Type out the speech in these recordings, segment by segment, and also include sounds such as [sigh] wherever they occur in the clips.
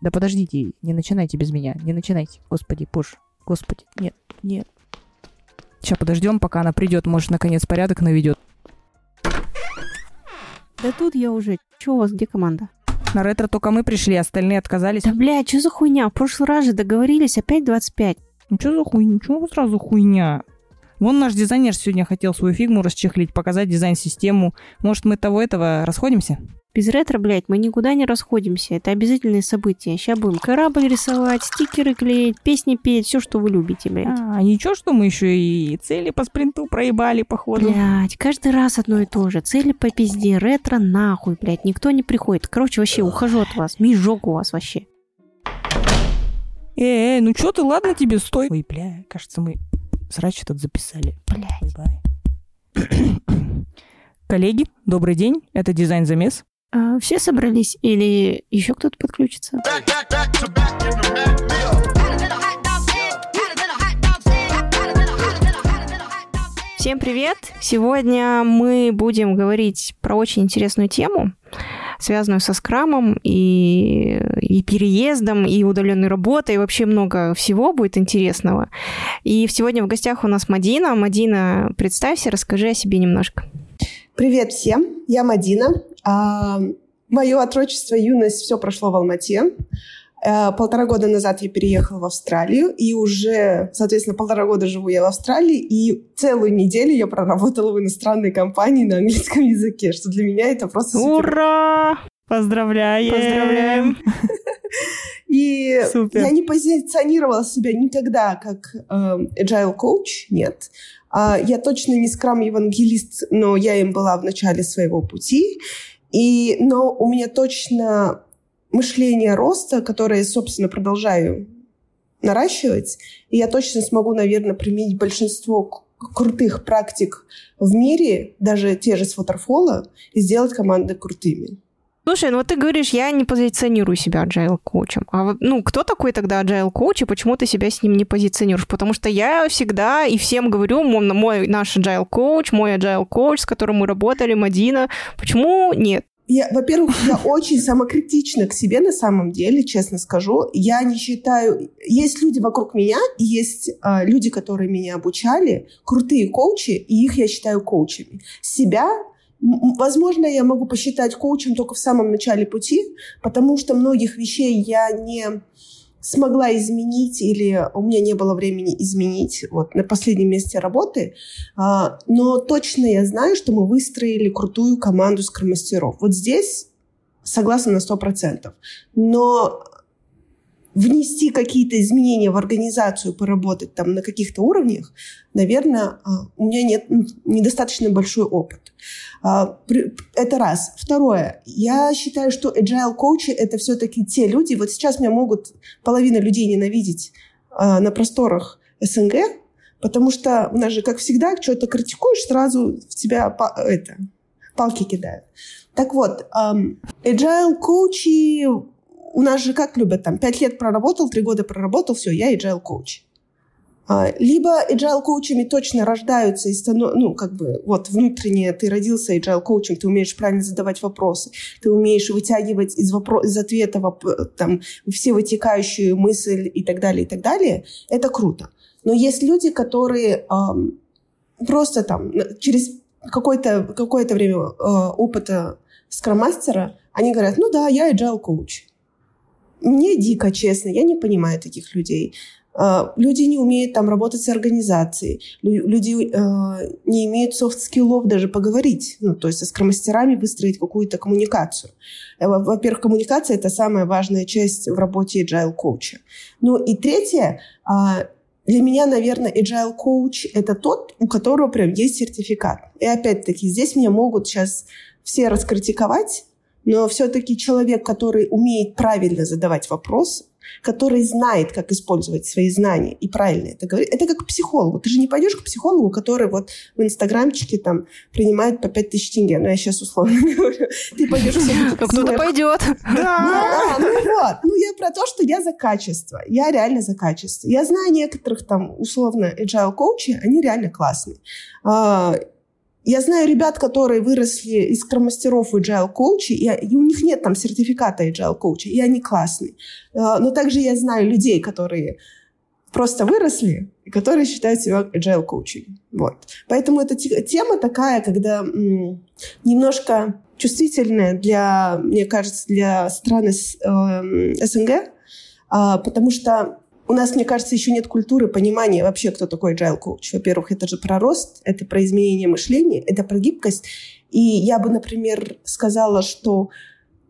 Да подождите, не начинайте без меня, не начинайте. Господи, пуш, господи, нет, нет. Сейчас подождем, пока она придет, может, наконец порядок наведет. Да тут я уже. Че у вас, где команда? На ретро только мы пришли, остальные отказались. Да, блядь, что за хуйня? В прошлый раз же договорились, опять 25. Ну что за хуйня? Чего сразу хуйня? Вон наш дизайнер сегодня хотел свою фигму расчехлить, показать дизайн-систему. Может, мы того-этого расходимся? Без ретро, блядь, мы никуда не расходимся. Это обязательные события. Сейчас будем корабль рисовать, стикеры клеить, песни петь, все, что вы любите, блядь. А, ничего, что мы еще и цели по спринту проебали, походу. Блядь, каждый раз одно и то же. Цели по пизде, ретро нахуй, блядь. Никто не приходит. Короче, вообще, ухожу от вас. Мижок у вас вообще. Эй, эй, ну что ты, ладно тебе, стой. Ой, бля, кажется, мы срач этот записали. Блядь. [clears throat] Коллеги, добрый день. Это дизайн-замес. А, все собрались или еще кто-то подключится? Всем привет! Сегодня мы будем говорить про очень интересную тему, связанную со скрамом и, и переездом, и удаленной работой, и вообще много всего будет интересного. И сегодня в гостях у нас Мадина. Мадина, представься, расскажи о себе немножко. Привет всем, я Мадина. А, мое отрочество, юность, все прошло в Алмате. А, полтора года назад я переехала в Австралию, и уже, соответственно, полтора года живу я в Австралии, и целую неделю я проработала в иностранной компании на английском языке, что для меня это просто супер. Ура! Поздравляем! Поздравляем! [laughs] И Супер. я не позиционировала себя никогда как э, agile coach, нет. А, я точно не скрам-евангелист, но я им была в начале своего пути. И, но у меня точно мышление роста, которое собственно, продолжаю наращивать. И я точно смогу, наверное, применить большинство крутых практик в мире, даже те же с Waterfall, и сделать команды крутыми. Слушай, ну вот ты говоришь, я не позиционирую себя agile коучем. А вот, ну, кто такой тогда agile коуч, и почему ты себя с ним не позиционируешь? Потому что я всегда и всем говорю, мой, мой наш agile коуч, мой agile коуч, с которым мы работали, Мадина, почему нет? Я, во-первых, я очень самокритична к себе на самом деле, честно скажу. Я не считаю... Есть люди вокруг меня, и есть э, люди, которые меня обучали, крутые коучи, и их я считаю коучами. Себя, возможно, я могу посчитать коучем только в самом начале пути, потому что многих вещей я не смогла изменить или у меня не было времени изменить вот на последнем месте работы, А, но точно я знаю, что мы выстроили крутую команду скромастеров. Вот здесь согласна на 100%. Но внести какие-то изменения в организацию, поработать там на каких-то уровнях, наверное, а, у меня нет недостаточно большой опыт. А, Это раз. Второе. Я считаю, что agile коучи это все-таки те люди, вот сейчас меня могут половина людей ненавидеть а, на просторах СНГ, потому что у нас же, как всегда, что-то критикуешь, сразу в тебя это, палки кидают. Так вот, agile коучи у нас же как любят, там, пять лет проработал, три года проработал, все, я agile коуч. А, Либо agile коучами точно рождаются и станов... ну, как бы, вот, внутренне ты родился agile коучем, ты умеешь правильно задавать вопросы, ты умеешь вытягивать из, вопро... из ответа воп- там, все вытекающие мысли и так далее, и так далее. Это круто. Но есть люди, которые ам, просто там через какое-то какое время э, опыта scrum-мастера, они говорят, ну да, я agile coach. Мне дико, честно, я не понимаю таких людей. А, Люди не умеют там работать с организацией. Лю- Люди э, не имеют софт-скиллов даже поговорить. Ну, то есть со scrum-мастерами выстроить какую-то коммуникацию. Э, во- Во-первых, коммуникация – это самая важная часть в работе agile коуча. Ну и третье, а, для меня, наверное, agile коуч – это тот, у которого прям есть сертификат. И опять-таки, здесь меня могут сейчас все раскритиковать, но все-таки человек, который умеет правильно задавать вопросы, который знает, как использовать свои знания и правильно это говорит, это как к психологу. Ты же не пойдешь к психологу, который вот в инстаграмчике там принимает по 5000 тенге. Ну, я сейчас условно [laughs] говорю. Ты пойдешь к кто-то пойдет. да, [laughs] ну вот. Ну, я про то, что я за качество. Я реально за качество. Я знаю некоторых там, условно, agile коучи, они реально классные. Я знаю ребят, которые выросли из скромастеров и agile коучи, и, и у них нет там сертификата agile коуча, и они классные. А, но также я знаю людей, которые просто выросли, и которые считают себя agile коучем. Вот. Поэтому эта тема такая, когда м, немножко чувствительная для, мне кажется, для стран э, СНГ, э, потому что у нас, мне кажется, еще нет культуры понимания вообще, кто такой agile coach. Во-первых, это же про рост, это про изменение мышления, это про гибкость. И я бы, например, сказала, что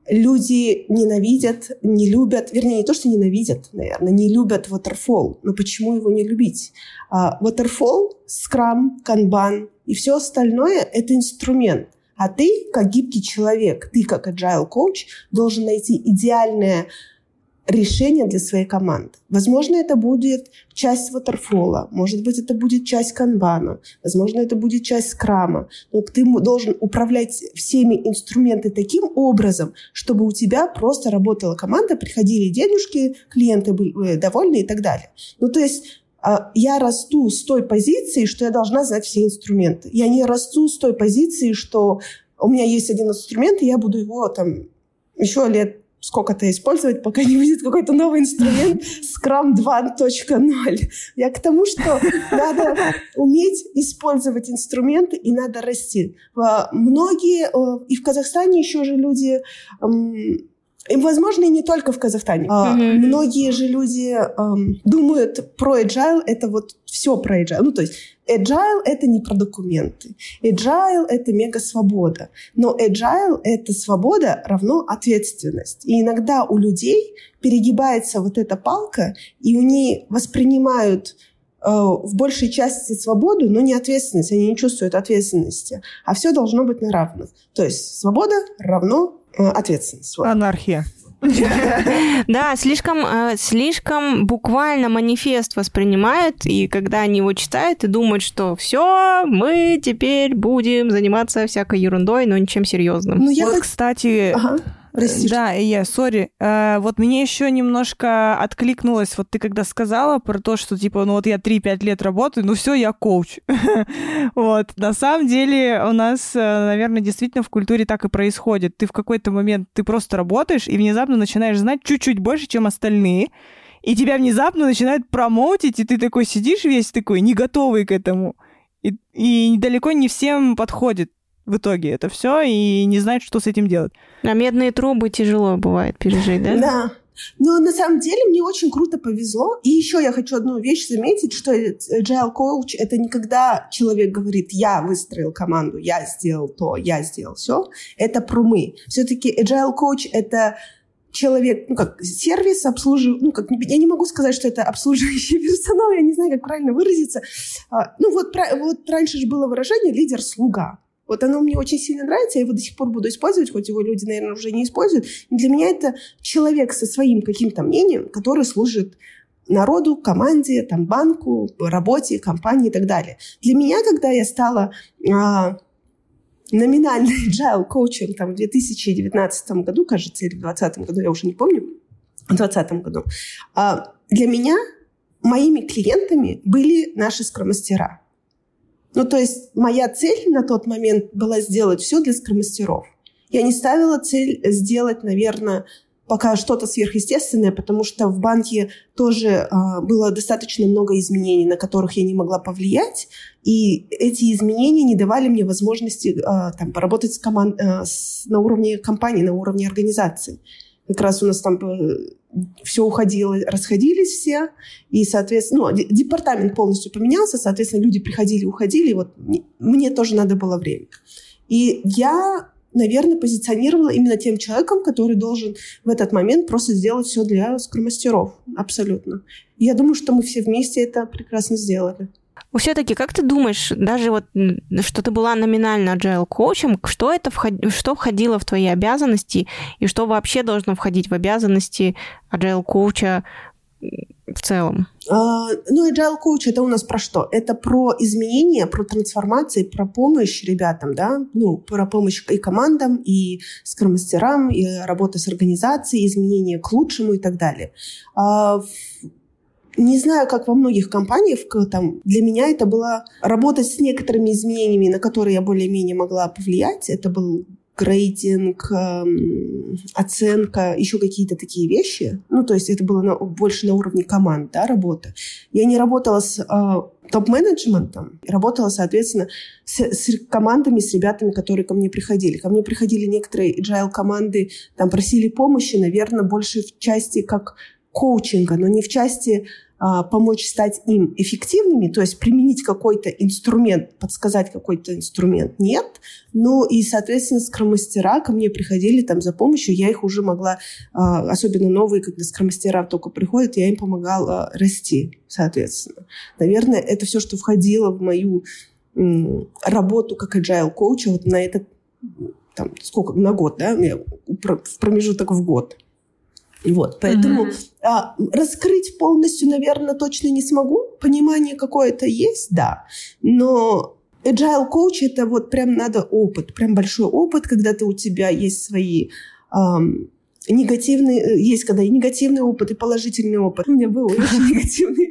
люди ненавидят, не любят, вернее, не то, что ненавидят, наверное, не любят waterfall. Но почему его не любить? Uh, waterfall, Scrum, Kanban и все остальное – это инструмент. А ты, как гибкий человек, ты, как agile coach, должен найти идеальное решение для своей команды. Возможно, это будет часть ватерфола, может быть, это будет часть канбана, возможно, это будет часть скрама. Но ты должен управлять всеми инструментами таким образом, чтобы у тебя просто работала команда, приходили денежки, клиенты были э, довольны и так далее. Ну, то есть а, я расту с той позиции, что я должна знать все инструменты. Я не расту с той позиции, что у меня есть один инструмент, и я буду его там еще лет сколько-то использовать, пока не выйдет какой-то новый инструмент Scrum 2.0. Я к тому, что надо уметь использовать инструменты и надо расти. Многие, э, и в Казахстане еще же люди и, возможно, и не только в Казахстане. Mm-hmm. Многие же люди эм, думают про agile, это вот все про agile. Ну, то есть agile — это не про документы. Agile — это мега-свобода. Но agile — это свобода равно ответственность. И иногда у людей перегибается вот эта палка, и они воспринимают э, в большей части свободу, но не ответственность. Они не чувствуют ответственности. А все должно быть на равных. То есть свобода равно Э, ответственность. Анархия. [laughs] Да, слишком, э, слишком буквально манифест воспринимают, и когда они его читают и думают, что все, мы теперь будем заниматься всякой ерундой, но ничем серьезным. Ну, я, кстати. Прости. Да, я, сори. Э, вот мне еще немножко откликнулось, вот ты когда сказала про то, что типа, ну вот я 3-5 лет работаю, ну все, я коуч. [laughs] вот. На самом деле у нас, э, наверное, действительно в культуре так и происходит. Ты в какой-то момент, ты просто работаешь и внезапно начинаешь знать чуть-чуть больше, чем остальные, и тебя внезапно начинают промоутить, и ты такой сидишь весь такой, не готовый к этому. И, и далеко не всем подходит в итоге это все и не знает, что с этим делать. А медные трубы тяжело бывает пережить, да? Да. Но на самом деле мне очень круто повезло. И еще я хочу одну вещь заметить, что agile coach — это не когда человек говорит, я выстроил команду, я сделал то, я сделал все. Это про мы. Все-таки agile coach — это человек, ну, как сервис обслуживает, ну, как, я не могу сказать, что это обслуживающий [laughs] персонал, я не знаю, как правильно выразиться. А, ну, вот, вот раньше же было выражение «лидер-слуга». Вот оно мне очень сильно нравится, я его до сих пор буду использовать, хоть его люди, наверное, уже не используют. для меня это человек со своим каким-то мнением, который служит народу, команде, там, банку, работе, компании и так далее. Для меня, когда я стала а, номинальной [laughs] agile коучем там, в 2019 году, кажется, или в 2020 году, я уже не помню, в 2020 году, а, для меня моими клиентами были наши скромастера. Ну, то есть моя цель на тот момент была сделать все для скромастеров. Я не ставила цель сделать, наверное, пока что-то сверхъестественное, потому что в банке тоже э, было достаточно много изменений, на которых я не могла повлиять, и эти изменения не давали мне возможности э, там, поработать с команд... э, с... на уровне компании, на уровне организации. Как раз у нас там э, все уходило, расходились все, и, соответственно, ну, департамент полностью поменялся, соответственно, люди приходили, уходили, и вот мне тоже надо было время. И я, наверное, позиционировала именно тем человеком, который должен в этот момент просто сделать все для скромастеров, абсолютно. я думаю, что мы все вместе это прекрасно сделали. Все-таки, как ты думаешь, даже вот, что ты была номинально agile коучем, что это вход... что входило в твои обязанности и что вообще должно входить в обязанности agile коуча в целом? Uh, ну, agile coach это у нас про что? Это про изменения, про трансформации, про помощь ребятам, да, ну, про помощь и командам, и скромастерам, и работа с организацией, изменения к лучшему и так далее. Uh, не знаю, как во многих компаниях, там, для меня это было работать с некоторыми изменениями, на которые я более-менее могла повлиять. Это был грейдинг, эм, оценка, еще какие-то такие вещи. Ну, то есть это было на, больше на уровне команд, да, работа. Я не работала с э, топ-менеджментом, работала, соответственно, с, с командами, с ребятами, которые ко мне приходили. Ко мне приходили некоторые agile команды, там просили помощи, наверное, больше в части как коучинга, но не в части помочь стать им эффективными, то есть применить какой-то инструмент, подсказать какой-то инструмент, нет. Ну и, соответственно, скромастера ко мне приходили там за помощью, я их уже могла, а, особенно новые, когда скромастера только приходят, я им помогала расти, соответственно. Наверное, это все, что входило в мою работу как agile коуча вот на этот, там, сколько, на год, да, в промежуток в год. Вот, поэтому mm-hmm. а, раскрыть полностью, наверное, точно не смогу. Понимание какое-то есть, да, но agile coach это вот прям надо опыт, прям большой опыт, когда ты у тебя есть свои эм, негативные, есть когда и негативный опыт, и положительный опыт. У меня был [laughs] очень негативный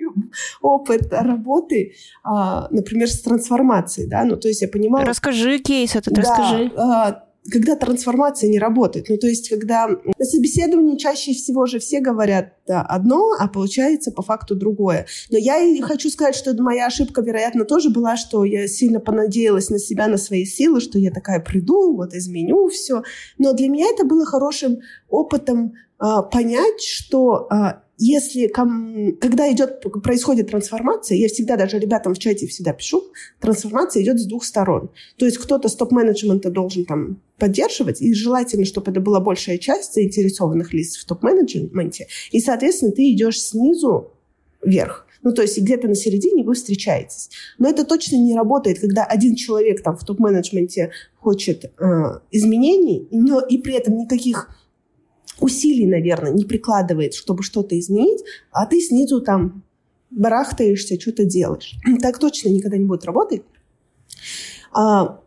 опыт работы, а, например, с трансформацией, да, ну то есть я понимала... Расскажи кейс этот, расскажи. А, когда трансформация не работает. Ну, то есть, когда на собеседовании чаще всего же все говорят одно, а получается по факту другое. Но я и хочу сказать, что моя ошибка, вероятно, тоже была, что я сильно понадеялась на себя, на свои силы, что я такая приду, вот изменю все. Но для меня это было хорошим опытом э, понять, что э, если когда идет, происходит трансформация, я всегда даже ребятам в чате всегда пишу, трансформация идет с двух сторон. То есть кто-то с топ-менеджмента должен там поддерживать, и желательно, чтобы это была большая часть заинтересованных лиц в топ-менеджменте, и, соответственно, ты идешь снизу вверх. Ну, то есть где-то на середине вы встречаетесь. Но это точно не работает, когда один человек там в топ-менеджменте хочет э, изменений, но и при этом никаких усилий, наверное, не прикладывает, чтобы что-то изменить, а ты снизу там барахтаешься, что-то делаешь. Так точно никогда не будет работать. А,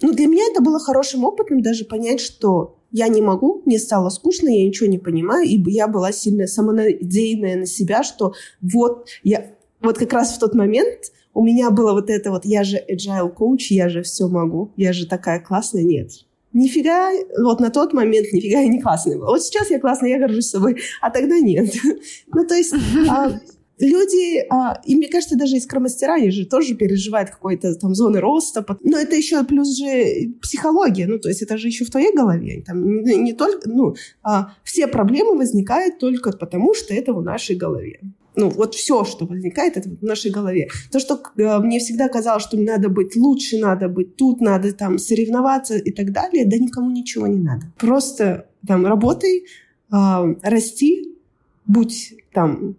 ну, для меня это было хорошим опытом даже понять, что я не могу, мне стало скучно, я ничего не понимаю, и я была сильно самонадеянная на себя, что вот я... Вот как раз в тот момент у меня было вот это вот, я же agile коуч, я же все могу, я же такая классная. Нет, нифига, вот на тот момент нифига я не классная была. Вот сейчас я классная, я горжусь собой, а тогда нет. [laughs] ну, то есть а, люди, а, и мне кажется, даже искромастера, они же тоже переживают какой-то там зоны роста, но это еще плюс же психология, ну, то есть это же еще в твоей голове. Там не, не только, ну, а, все проблемы возникают только потому, что это в нашей голове ну, вот все, что возникает, это в нашей голове. То, что э, мне всегда казалось, что надо быть лучше, надо быть тут, надо там соревноваться и так далее, да никому ничего не надо. Просто там работай, э, расти, будь там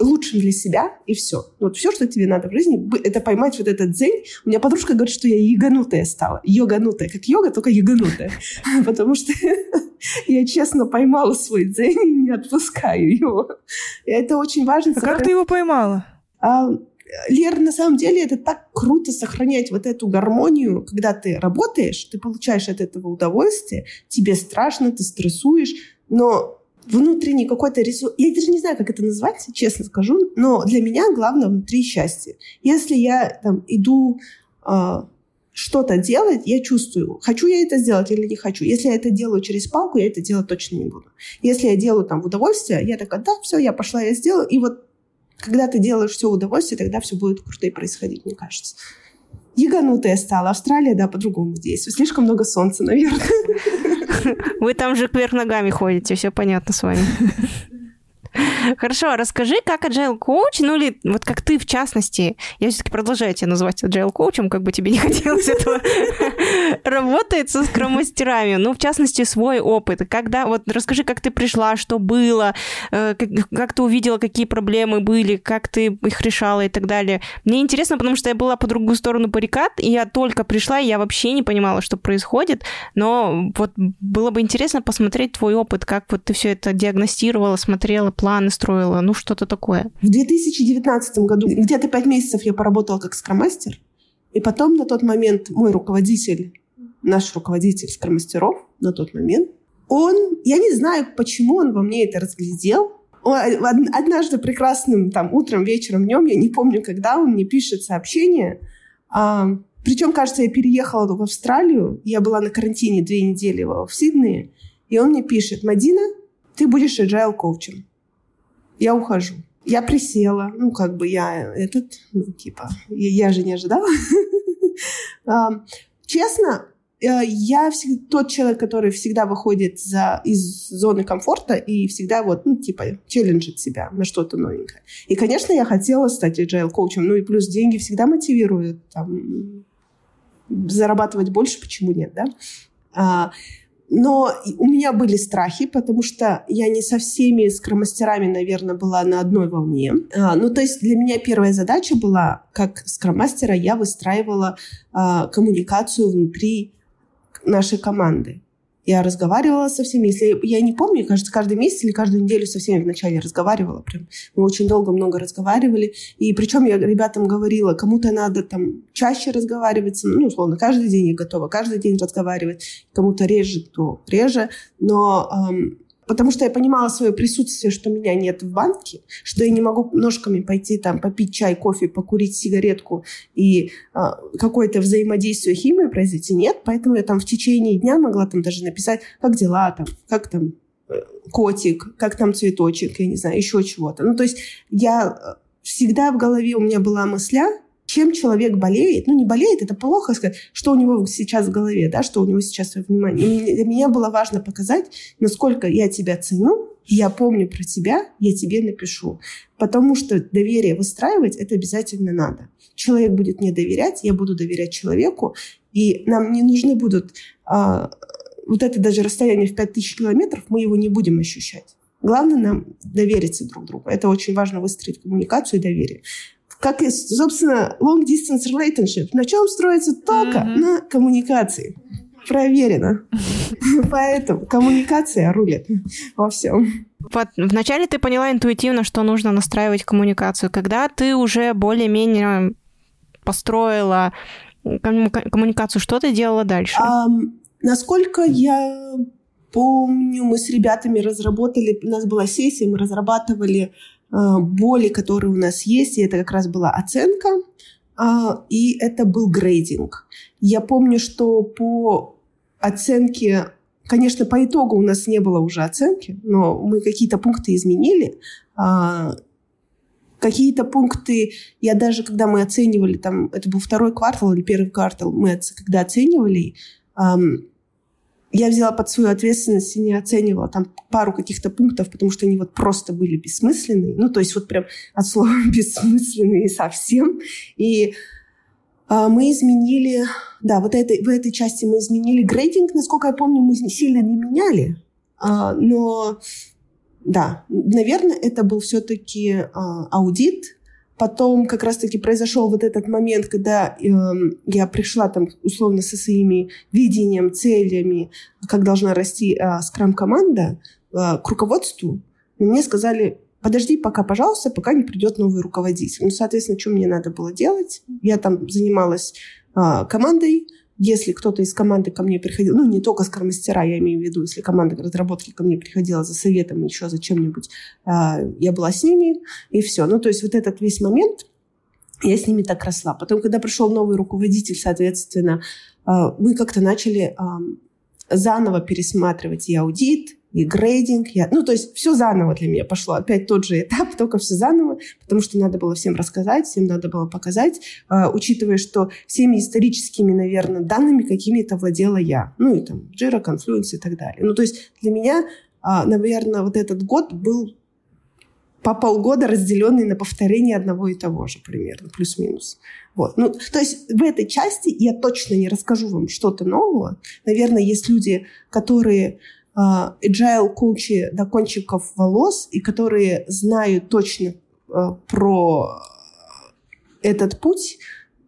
лучшим для себя, и все. Вот все, что тебе надо в жизни, это поймать вот этот дзень. У меня подружка говорит, что я яганутая стала. Йоганутая. Как йога, только яганутая. [laughs] Потому что [laughs] я честно поймала свой дзень и не отпускаю его. И это очень важно. А как ты его поймала? А, Лер, на самом деле это так круто сохранять вот эту гармонию, когда ты работаешь, ты получаешь от этого удовольствие, тебе страшно, ты стрессуешь, но внутренний какой-то ресурс. Я даже не знаю, как это назвать, честно скажу, но для меня главное внутри счастье. Если я там иду э, что-то делать, я чувствую, хочу я это сделать или не хочу. Если я это делаю через палку, я это делать точно не буду. Если я делаю там в удовольствие, я такая, да, все, я пошла, я сделаю. И вот когда ты делаешь все в удовольствие, тогда все будет круто и происходить, мне кажется. Яганутая стала. Австралия, да, по-другому действует. Слишком много солнца, наверное. Вы там же кверх ногами ходите, все понятно с вами. [laughs] Хорошо, расскажи, как agile коуч, ну или вот как ты в частности, я все-таки продолжаю тебя называть agile коучем, как бы тебе не [laughs] хотелось этого, работает со скромастерами, ну в частности свой опыт. Когда, вот расскажи, как ты пришла, что было, э, как ты увидела, какие проблемы были, как ты их решала и так далее. Мне интересно, потому что я была по другую сторону баррикад, и я только пришла, и я вообще не понимала, что происходит, но вот было бы интересно посмотреть твой опыт, как вот ты все это диагностировала, смотрела, планы строила, ну что-то такое. В 2019 году где-то пять месяцев я поработала как скромастер, и потом на тот момент мой руководитель, наш руководитель скромастеров на тот момент, он, я не знаю, почему он во мне это разглядел, однажды прекрасным там утром, вечером, днем, я не помню, когда он мне пишет сообщение. А, причем, кажется, я переехала в Австралию, я была на карантине две недели в Сиднее, и он мне пишет, Мадина, ты будешь agile коучем. Я ухожу. Я присела, ну, как бы я этот, ну, типа, я, я же не ожидала. [laughs] Честно, Э, я тот человек, который всегда выходит за, из зоны комфорта и всегда вот, ну, типа, челленджит себя на что-то новенькое. И, конечно, я хотела стать agile коучем, ну и плюс деньги всегда мотивируют, там, зарабатывать больше, почему нет, да? А, но у меня были страхи, потому что я не со всеми скромастерами, наверное, была на одной волне. А, ну, то есть для меня первая задача была, как скромастера, я выстраивала а, коммуникацию внутри нашей команды. Я разговаривала со всеми. Если я не помню, кажется, каждый месяц или каждую неделю со всеми вначале разговаривала. Прям. Мы очень долго много разговаривали. И причем я ребятам говорила, кому-то надо там чаще разговаривать. Ну, условно, каждый день я готова каждый день разговаривать. Кому-то реже, то реже. Но эм, Потому что я понимала свое присутствие, что меня нет в банке, что я не могу ножками пойти там попить чай, кофе, покурить сигаретку и э, какое-то взаимодействие химии произойти. Нет, поэтому я там в течение дня могла там даже написать, как дела там, как там э, котик, как там цветочек, я не знаю, еще чего-то. Ну, то есть я э, всегда в голове у меня была мысля, чем человек болеет, ну не болеет, это плохо сказать, что у него сейчас в голове, да, что у него сейчас в внимании. И для меня было важно показать, насколько я тебя ценю, я помню про тебя, я тебе напишу. Потому что доверие выстраивать это обязательно надо. Человек будет мне доверять, я буду доверять человеку, и нам не нужны будут а, вот это даже расстояние в 5000 километров, мы его не будем ощущать. Главное нам довериться друг другу. Это очень важно выстроить коммуникацию и доверие как и, собственно, long distance relationship. На чем строится только mm-hmm. на коммуникации. Проверено. [laughs] Поэтому коммуникация рулит во всем. Вот вначале ты поняла интуитивно, что нужно настраивать коммуникацию. Когда ты уже более-менее построила коммуникацию, что ты делала дальше? Um, насколько я помню, мы с ребятами разработали, у нас была сессия, мы разрабатывали боли, которые у нас есть, и это как раз была оценка, а, и это был грейдинг. Я помню, что по оценке, конечно, по итогу у нас не было уже оценки, но мы какие-то пункты изменили. А, какие-то пункты, я даже, когда мы оценивали, там, это был второй квартал или первый квартал, мы когда оценивали, я взяла под свою ответственность и не оценивала там пару каких-то пунктов, потому что они вот просто были бессмысленные. Ну, то есть вот прям от слова [laughs] бессмысленные совсем. И а, мы изменили, да, вот этой, в этой части мы изменили грейдинг, насколько я помню, мы сильно не меняли, а, но да, наверное, это был все-таки а, аудит, Потом как раз-таки произошел вот этот момент, когда э, я пришла там условно со своими видением, целями, как должна расти э, скрам-команда э, к руководству. Мне сказали, подожди пока, пожалуйста, пока не придет новый руководитель. Ну, соответственно, что мне надо было делать? Я там занималась э, командой, если кто-то из команды ко мне приходил, ну, не только скромастера, я имею в виду, если команда разработки ко мне приходила за советом, еще за чем-нибудь, а, я была с ними, и все. Ну, то есть вот этот весь момент, я с ними так росла. Потом, когда пришел новый руководитель, соответственно, а, мы как-то начали заново пересматривать и аудит, и грейдинг. Я... Ну, то есть все заново для меня пошло. Опять тот же этап, [laughs] только все заново, потому что надо было всем рассказать, всем надо было показать, э, учитывая, что всеми историческими, наверное, данными какими-то владела я. Ну, и там Jira, Confluence и так далее. Ну, то есть для меня, э, наверное, вот этот год был по полгода разделенный на повторение одного и того же примерно, плюс-минус. Вот. Ну, то есть в этой части я точно не расскажу вам что-то нового. Наверное, есть люди, которые а, agile коучи до кончиков волос, и которые знают точно а, про этот путь,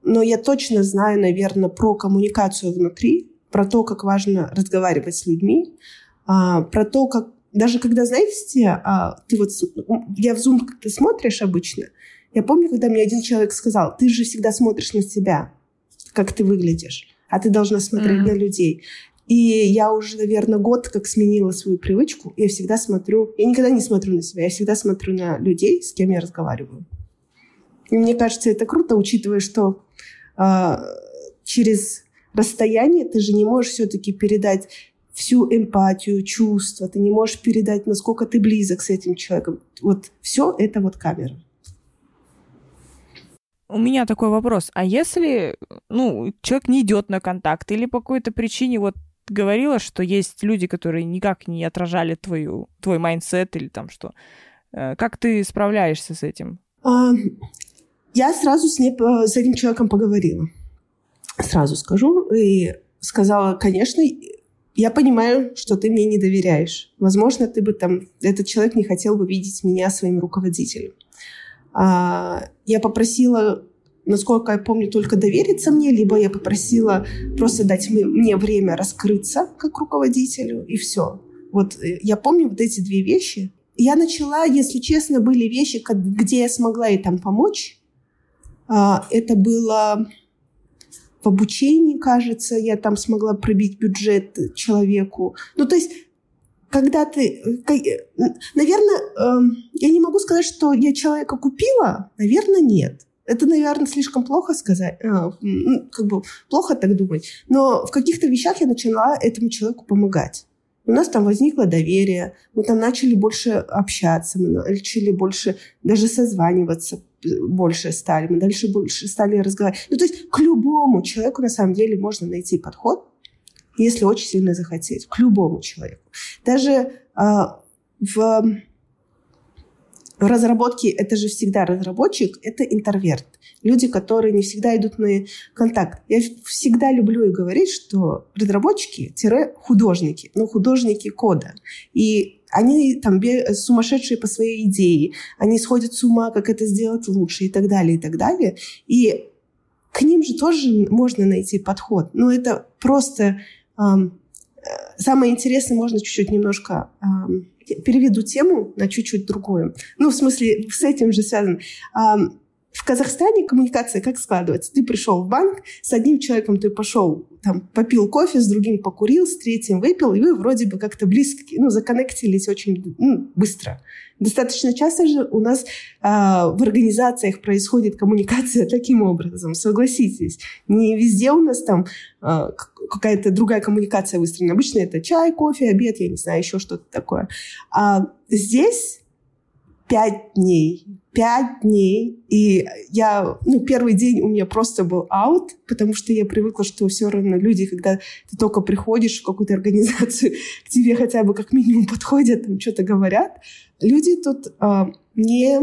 но я точно знаю, наверное, про коммуникацию внутри, про то, как важно разговаривать с людьми, а, про то, как даже когда, знаете, ты вот, я в Zoom ты смотришь обычно, я помню, когда мне один человек сказал, ты же всегда смотришь на себя, как ты выглядишь, а ты должна смотреть mm-hmm. на людей. И я уже, наверное, год как сменила свою привычку. Я всегда смотрю... Я никогда не смотрю на себя. Я всегда смотрю на людей, с кем я разговариваю. И мне кажется, это круто, учитывая, что э, через расстояние ты же не можешь все-таки передать всю эмпатию, чувства, ты не можешь передать, насколько ты близок с этим человеком. Вот все это вот камера. У меня такой вопрос. А если, ну, человек не идет на контакт или по какой-то причине вот говорила, что есть люди, которые никак не отражали твою, твой mindset или там что. Э, как ты справляешься с этим? А, я сразу с, ней, э, с этим человеком поговорила. Сразу скажу. И сказала, конечно, я понимаю, что ты мне не доверяешь. Возможно, ты бы там, этот человек не хотел бы видеть меня своим руководителем. А, я попросила насколько я помню, только довериться мне, либо я попросила просто дать мне время раскрыться как руководителю, и все. Вот э, я помню вот эти две вещи. Я начала, если честно, были вещи, где я смогла ей там помочь. А, это было в обучении, кажется, я там смогла пробить бюджет человеку. Ну, то есть когда ты... Э, э, наверное, я не могу сказать, что я человека купила. Наверное, нет. Это, наверное, слишком плохо сказать, ну, как бы плохо так думать. Но в каких-то вещах я начала этому человеку помогать. У нас там возникло доверие, мы там начали больше общаться, мы начали больше даже созваниваться больше стали, мы дальше больше стали разговаривать. Ну, то есть к любому человеку на самом деле можно найти подход, если очень сильно захотеть, к любому человеку. Даже э, в разработки это же всегда разработчик, это интроверт. Люди, которые не всегда идут на контакт. Я всегда люблю и говорить, что разработчики-художники, но художники кода. И они там сумасшедшие по своей идее, они сходят с ума, как это сделать лучше и так далее, и так далее. И к ним же тоже можно найти подход. Но это просто самое интересное, можно чуть-чуть немножко эм, переведу тему на чуть-чуть другую. Ну, в смысле, с этим же связано. В Казахстане коммуникация как складывается? Ты пришел в банк, с одним человеком ты пошел, там, попил кофе, с другим покурил, с третьим выпил, и вы вроде бы как-то близко, ну, законнектились очень ну, быстро. Достаточно часто же у нас а, в организациях происходит коммуникация [laughs] таким образом, согласитесь. Не везде у нас там а, какая-то другая коммуникация выстроена. Обычно это чай, кофе, обед, я не знаю, еще что-то такое. А здесь пять дней. Пять дней. И я, ну, первый день у меня просто был аут, потому что я привыкла, что все равно люди, когда ты только приходишь в какую-то организацию, [laughs] к тебе хотя бы как минимум подходят, там что-то говорят. Люди тут а, не...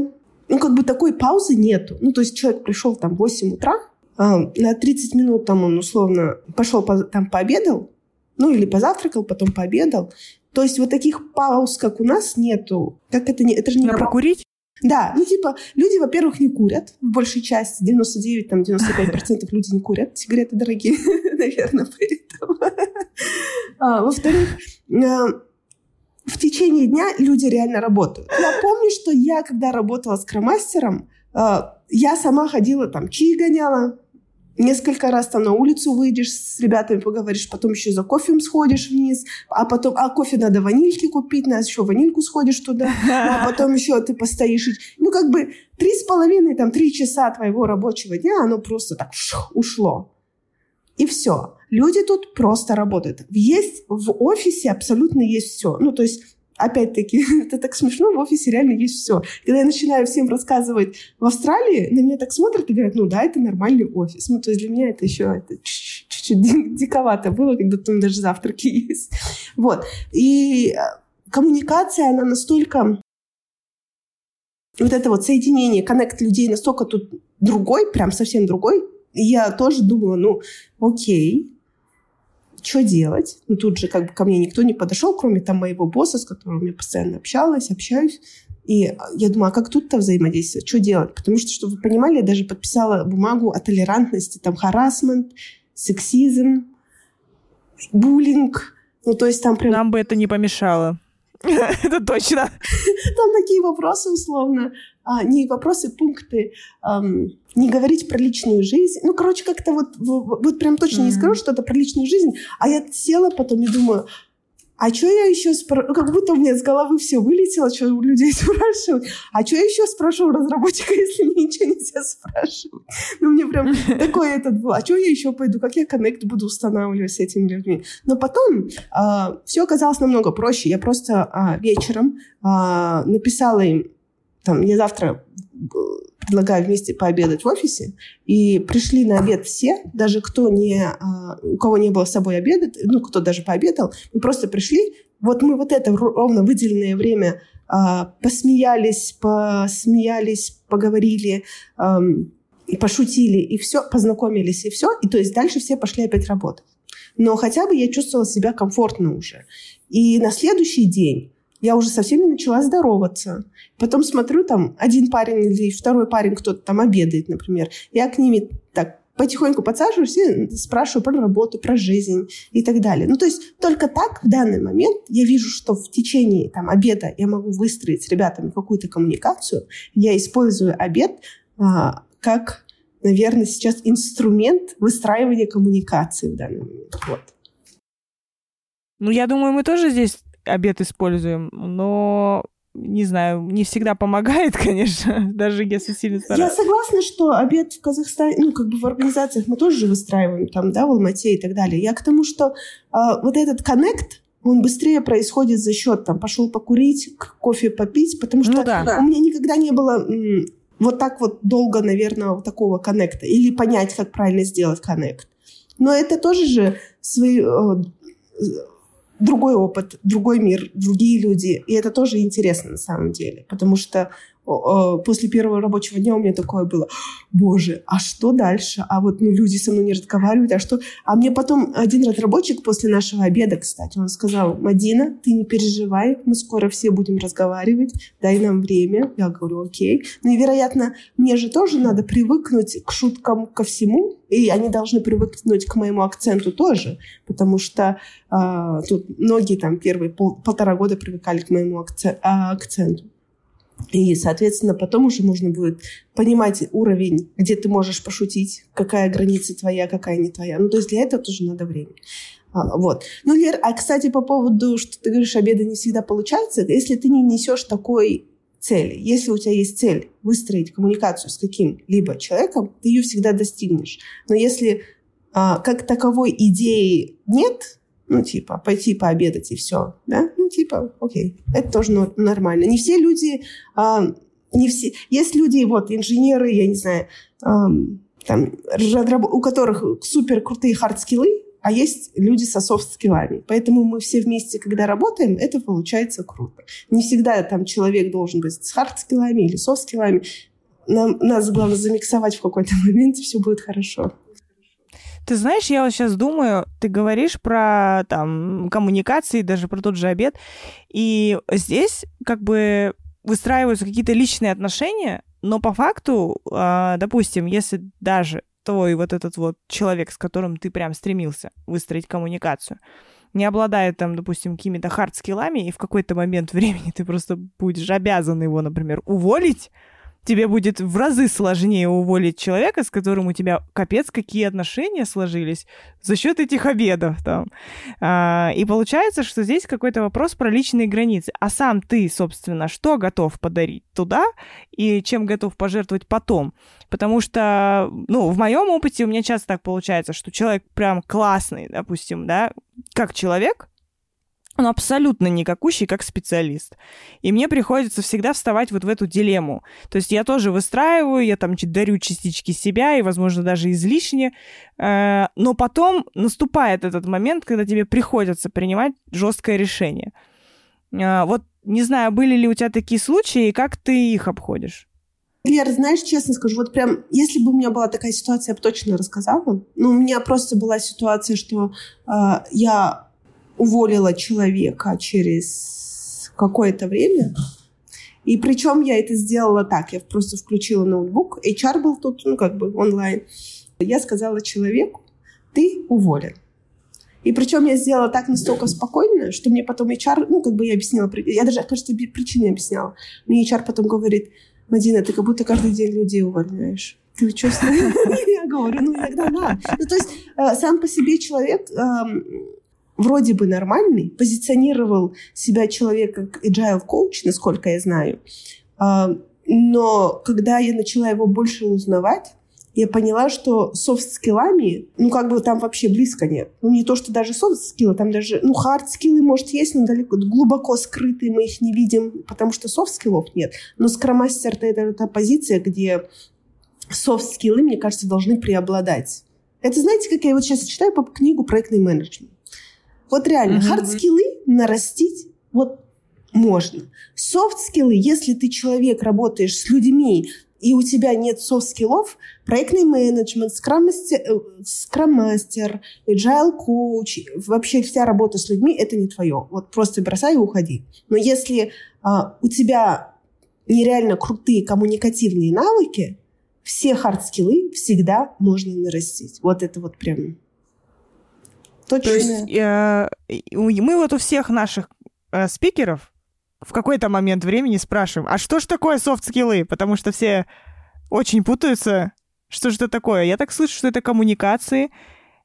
Ну, как бы такой паузы нету. Ну, то есть человек пришел там в 8 утра, а, на 30 минут там он условно пошел по, там пообедал, ну или позавтракал, потом пообедал, то есть вот таких пауз, как у нас, нету. Как это не... Это же не... про покурить? Да, ну типа люди, во-первых, не курят, в большей части, 99, там, 95% люди не курят, сигареты дорогие, [laughs] наверное, поэтому. А, во-вторых, а, в течение дня люди реально работают. Я помню, что я, когда работала с кромастером, а, я сама ходила, там, чаи гоняла, несколько раз там на улицу выйдешь с ребятами поговоришь, потом еще за кофе сходишь вниз, а потом, а кофе надо ванильки купить, надо еще ванильку сходишь туда, а [laughs] потом еще ты постоишь. Ну, как бы три с половиной, там, три часа твоего рабочего дня, оно просто так ушло. И все. Люди тут просто работают. Есть в офисе абсолютно есть все. Ну, то есть опять-таки, [laughs] это так смешно, в офисе реально есть все. Когда я начинаю всем рассказывать в Австралии, на меня так смотрят и говорят, ну да, это нормальный офис. Ну, то есть для меня это еще это чуть-чуть диковато было, когда там даже завтраки [laughs] есть. Вот. И э, коммуникация, она настолько вот это вот соединение, коннект людей настолько тут другой, прям совсем другой. я тоже думала, ну, окей, что делать? Ну, тут же как бы ко мне никто не подошел, кроме там моего босса, с которым я постоянно общалась, общаюсь. И я думаю, а как тут-то взаимодействовать? Что делать? Потому что, чтобы вы понимали, я даже подписала бумагу о толерантности, там, харасмент, сексизм, буллинг. Ну, то есть там прям... Нам бы это не помешало. [laughs] Это точно. Там такие вопросы условно. А, не вопросы, пункты. не говорить про личную жизнь. Ну, короче, как-то вот, вот прям точно не скажу что-то про личную жизнь. А я села потом и думаю, а что я еще спрашиваю? Ну, как будто у меня с головы все вылетело, что у людей [laughs] спрашивают. А что я еще спрошу у разработчика, [laughs] если мне ничего нельзя спрашивать? Ну, мне прям такой этот был. А что я еще пойду? Как я коннект буду устанавливать с этими людьми? Но потом а, все оказалось намного проще. Я просто а, вечером а, написала им, там, я завтра предлагаю вместе пообедать в офисе. И пришли на обед все, даже кто не, а, у кого не было с собой обеда, ну, кто даже пообедал, мы просто пришли. Вот мы вот это ровно выделенное время а, посмеялись, посмеялись, поговорили, пошутили, и все, познакомились, и все. И то есть дальше все пошли опять работать. Но хотя бы я чувствовала себя комфортно уже. И на следующий день я уже со всеми начала здороваться. Потом смотрю, там один парень или второй парень кто-то там обедает, например. Я к ними так потихоньку подсаживаюсь и спрашиваю про работу, про жизнь и так далее. Ну, то есть только так в данный момент я вижу, что в течение там, обеда я могу выстроить с ребятами какую-то коммуникацию. Я использую обед а, как, наверное, сейчас инструмент выстраивания коммуникации в данный момент. Вот. Ну, я думаю, мы тоже здесь обед используем, но не знаю, не всегда помогает, [laughs] конечно, даже если сильно стараться. Я согласна, что обед в Казахстане, ну, как бы в организациях мы тоже же выстраиваем, там, да, в Алмате и так далее. Я к тому, что э, вот этот коннект, он быстрее происходит за счет, там, пошел покурить, кофе попить, потому что ну, да. у меня никогда не было м, вот так вот долго, наверное, вот такого коннекта, или понять, как правильно сделать коннект. Но это тоже же свои э, другой опыт, другой мир, другие люди. И это тоже интересно на самом деле, потому что после первого рабочего дня у меня такое было, боже, а что дальше? А вот ну, люди со мной не разговаривают, а что? А мне потом один разработчик после нашего обеда, кстати, он сказал, Мадина, ты не переживай, мы скоро все будем разговаривать, дай нам время. Я говорю, окей. Ну и, вероятно, мне же тоже надо привыкнуть к шуткам, ко всему, и они должны привыкнуть к моему акценту тоже, потому что э, тут многие там первые пол, полтора года привыкали к моему акценту. И, соответственно, потом уже можно будет понимать уровень, где ты можешь пошутить, какая граница твоя, какая не твоя. Ну, то есть для этого тоже надо время. А, вот. Ну, Лер, а, кстати, по поводу, что ты говоришь, обеда не всегда получается, если ты не несешь такой цели, если у тебя есть цель выстроить коммуникацию с каким-либо человеком, ты ее всегда достигнешь. Но если а, как таковой идеи нет, ну, типа, пойти пообедать и все, да, ну, типа, окей, это тоже нормально. Не все люди, а, не все, есть люди, вот, инженеры, я не знаю, а, там, у которых супер крутые хард-скиллы, а есть люди со софт-скиллами. Поэтому мы все вместе, когда работаем, это получается круто. Не всегда там человек должен быть с хард-скиллами или софт-скиллами. Нам, нас главное замиксовать в какой-то [laughs] момент, и все будет хорошо. Ты знаешь, я вот сейчас думаю, ты говоришь про там коммуникации, даже про тот же обед, и здесь как бы выстраиваются какие-то личные отношения, но по факту, э, допустим, если даже твой вот этот вот человек, с которым ты прям стремился выстроить коммуникацию, не обладает там, допустим, какими-то хард-скиллами, и в какой-то момент [laughs] времени ты просто будешь обязан его, например, уволить, тебе будет в разы сложнее уволить человека, с которым у тебя капец какие отношения сложились за счет этих обедов там. А, и получается, что здесь какой-то вопрос про личные границы. А сам ты, собственно, что готов подарить туда и чем готов пожертвовать потом? Потому что, ну, в моем опыте у меня часто так получается, что человек прям классный, допустим, да, как человек, он абсолютно никакущий как специалист. И мне приходится всегда вставать вот в эту дилемму. То есть я тоже выстраиваю, я там дарю частички себя, и, возможно, даже излишне. Э, но потом наступает этот момент, когда тебе приходится принимать жесткое решение. Э, вот не знаю, были ли у тебя такие случаи, и как ты их обходишь? Лер, знаешь, честно скажу, вот прям, если бы у меня была такая ситуация, я бы точно рассказала. Но у меня просто была ситуация, что э, я уволила человека через какое-то время. И причем я это сделала так, я просто включила ноутбук, HR был тут, ну, как бы онлайн. Я сказала человеку, ты уволен. И причем я сделала так настолько спокойно, что мне потом HR, ну, как бы я объяснила, я даже, кажется, причины объясняла. Мне HR потом говорит, Мадина, ты как будто каждый день людей увольняешь. Ты что [laughs] Я говорю, ну, иногда да. Ну, то есть э, сам по себе человек эм, вроде бы нормальный, позиционировал себя человек как agile coach, насколько я знаю. Э, но когда я начала его больше узнавать, я поняла, что софт-скиллами, ну, как бы там вообще близко нет. Ну, не то, что даже софт-скиллы, там даже, ну, хард-скиллы, может, есть, но далеко, глубоко скрытые, мы их не видим, потому что софт-скиллов нет. Но scrum-мастер — это та позиция, где софт-скиллы, мне кажется, должны преобладать. Это, знаете, как я вот сейчас читаю по книгу «Проектный менеджмент». Вот реально, mm-hmm. хард-скиллы нарастить вот можно. Софт-скиллы, если ты человек, работаешь с людьми, и у тебя нет софт-скиллов, проектный менеджмент, scrum-мастер, agile coach, вообще вся работа с людьми – это не твое. Вот просто бросай и уходи. Но если а, у тебя нереально крутые коммуникативные навыки, все хард-скиллы всегда можно нарастить. Вот это вот прям точно. То есть э, мы вот у всех наших э, спикеров в какой-то момент времени спрашиваем, а что ж такое софт-скиллы? Потому что все очень путаются. Что же это такое? Я так слышу, что это коммуникации.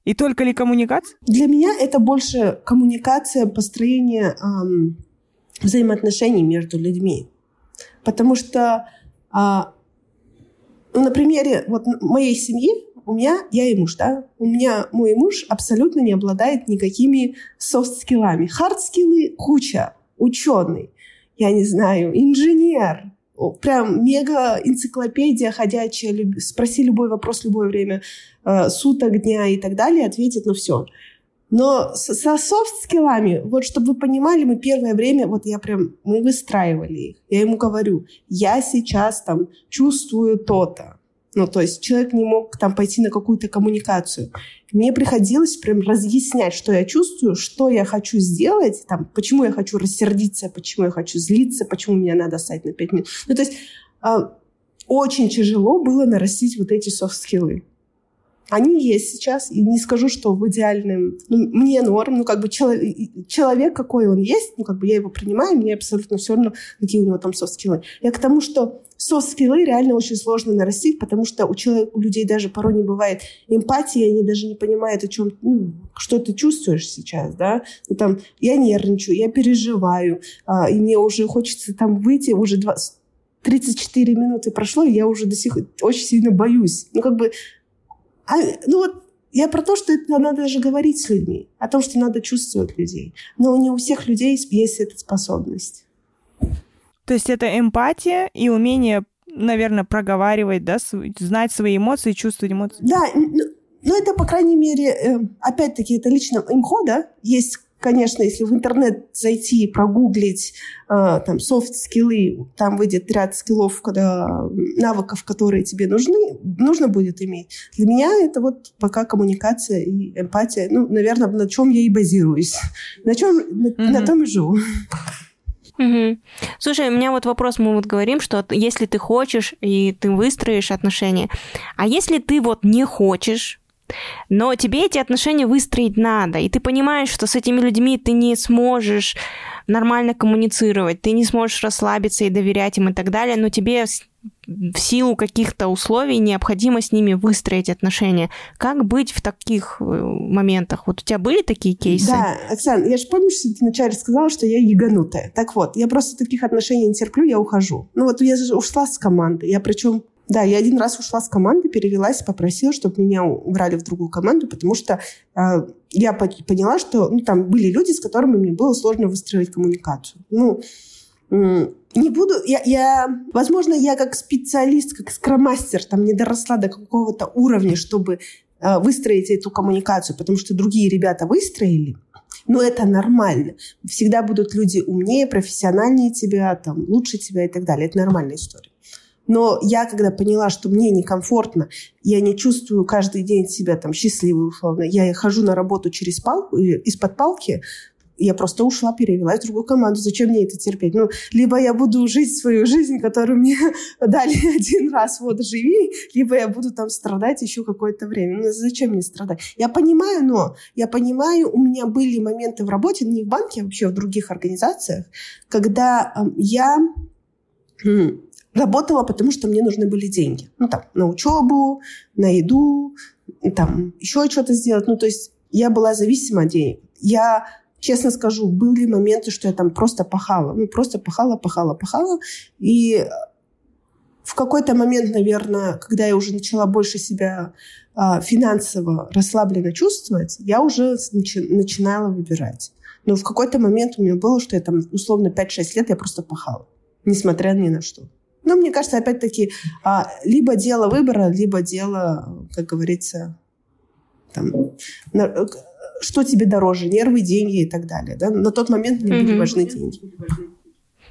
И только ли коммуникация? Для меня это больше коммуникация, построение эм, взаимоотношений между людьми. Потому что, э, на примере вот моей семьи, у меня, я и муж, да, у меня мой муж абсолютно не обладает никакими софт-скиллами. Хард-скиллы куча, ученый, я не знаю, инженер, прям мега энциклопедия ходячая, спроси любой вопрос любое время э, суток, дня и так далее, ответит на все. Но со, со софт-скиллами, вот чтобы вы понимали, мы первое время, вот я прям, мы выстраивали их. Я ему говорю, я сейчас там чувствую то-то. Ну, то есть человек не мог там пойти на какую-то коммуникацию. Мне приходилось прям разъяснять, что я чувствую, что я хочу сделать, там, почему я хочу рассердиться, почему я хочу злиться, почему меня надо оставить на 5 минут. Ну, то есть э, очень тяжело было нарастить вот эти софт-скиллы. Они есть сейчас, и не скажу, что в идеальном... Ну, мне норм, ну, как бы человек, человек, какой он есть, ну, как бы я его принимаю, мне абсолютно все равно, какие у него там софт-скиллы. Я к тому, что софт-скиллы реально очень сложно нарастить, потому что у, человек, у людей даже порой не бывает эмпатии, они даже не понимают, о чем, ну, что ты чувствуешь сейчас, да. Ну, там, я нервничаю, я переживаю, а, и мне уже хочется там выйти, уже 20, 34 минуты прошло, и я уже до сих пор очень сильно боюсь. Ну, как бы а, ну вот я про то, что это надо же говорить с людьми, о том, что надо чувствовать людей. Но не у всех людей есть эта способность. То есть это эмпатия и умение, наверное, проговаривать, да, знать свои эмоции, чувствовать эмоции. Да, ну, это, по крайней мере, э, опять-таки, это лично имхо, да, есть конечно, если в интернет зайти, прогуглить э, там софт-скиллы, там выйдет ряд скиллов, когда, навыков, которые тебе нужны, нужно будет иметь. Для меня это вот пока коммуникация и эмпатия. Ну, наверное, на чем я и базируюсь. На чем, на, mm-hmm. на том и живу. Угу. Слушай, у меня вот вопрос, мы вот говорим, что если ты хочешь и ты выстроишь отношения, а если ты вот не хочешь, но тебе эти отношения выстроить надо, и ты понимаешь, что с этими людьми ты не сможешь нормально коммуницировать, ты не сможешь расслабиться и доверять им и так далее, но тебе в силу каких-то условий необходимо с ними выстроить отношения. Как быть в таких э, моментах? Вот у тебя были такие кейсы? Да, Оксана, я же помню, что ты вначале сказала, что я яганутая. Так вот, я просто таких отношений не терплю, я ухожу. Ну вот я ушла с команды, я причем да, я один раз ушла с команды, перевелась, попросила, чтобы меня убрали в другую команду, потому что э, я поняла, что ну, там были люди, с которыми мне было сложно выстроить коммуникацию. Ну, не буду, я, я, возможно, я как специалист, как скромастер, там не доросла до какого-то уровня, чтобы э, выстроить эту коммуникацию, потому что другие ребята выстроили, но это нормально. Всегда будут люди умнее, профессиональнее тебя, там, лучше тебя и так далее. Это нормальная история. Но я, когда поняла, что мне некомфортно, я не чувствую каждый день себя там счастливой, условно, я хожу на работу через палку, из-под палки, я просто ушла, перевелась в другую команду. Зачем мне это терпеть? Ну, либо я буду жить свою жизнь, которую мне [laughs] дали [laughs] один раз, вот живи, либо я буду там страдать еще какое-то время. Ну, зачем мне страдать? Я понимаю, но я понимаю, у меня были моменты в работе, не в банке, а вообще в других организациях, когда э, я работала, потому что мне нужны были деньги. Ну, там, на учебу, на еду, там, еще что-то сделать. Ну, то есть я была зависима от денег. Я честно скажу, были моменты, что я там просто пахала. Ну, просто пахала, пахала, пахала. И в какой-то момент, наверное, когда я уже начала больше себя а, финансово расслабленно чувствовать, я уже начи- начинала выбирать. Но в какой-то момент у меня было, что я там условно 5-6 лет я просто пахала, несмотря ни на что. Но мне кажется, опять-таки, а, либо дело выбора, либо дело, как говорится, там, на, что тебе дороже, нервы, деньги и так далее. Да? На тот момент мне были важны деньги.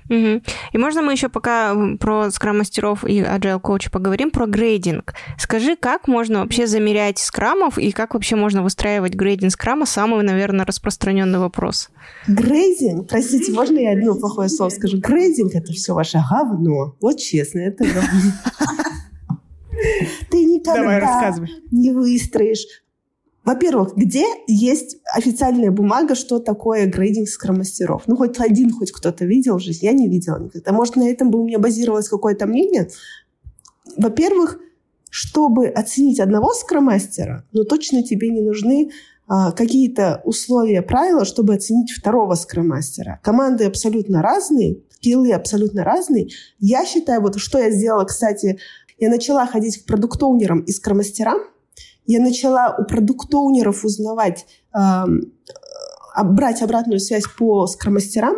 Угу. И можно мы еще пока про скрам-мастеров и agile коуча поговорим, про грейдинг. Скажи, как можно вообще замерять скрамов и как вообще можно выстраивать грейдинг скрама? Самый, наверное, распространенный вопрос. Грейдинг? Простите, можно я одно плохое слово скажу? Грейдинг – это все ваше говно. Вот честно, это говно. [laughs] Ты никогда не выстроишь во-первых, где есть официальная бумага, что такое грейдинг скромастеров? Ну, хоть один, хоть кто-то видел в жизни. Я не видела никогда. Может, на этом бы у меня базировалось какое-то мнение? Во-первых, чтобы оценить одного скромастера, ну, точно тебе не нужны а, какие-то условия, правила, чтобы оценить второго скромастера. Команды абсолютно разные, скиллы абсолютно разные. Я считаю, вот что я сделала, кстати, я начала ходить к продуктоунерам и скромастерам, я начала у продуктоунеров узнавать, э, брать обратную связь по скромастерам,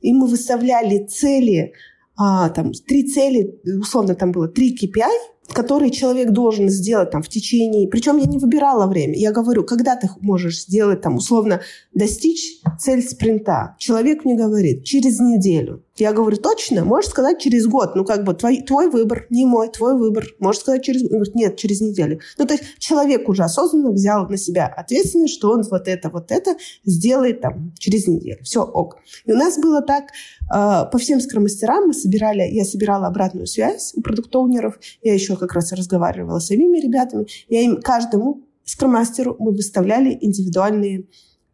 и мы выставляли цели, э, там, три цели, условно там было три KPI, которые человек должен сделать там в течение... Причем я не выбирала время. Я говорю, когда ты можешь сделать там условно достичь цель спринта. Человек мне говорит, через неделю. Я говорю, точно? Можешь сказать через год. Ну, как бы твой, твой выбор, не мой, твой выбор. Можешь сказать через год. нет, через неделю. Ну, то есть человек уже осознанно взял на себя ответственность, что он вот это, вот это сделает там через неделю. Все, ок. И у нас было так, э, по всем скромастерам мы собирали, я собирала обратную связь у продуктоунеров. Я еще как раз разговаривала с самими ребятами. Я им каждому скромастеру мы выставляли индивидуальные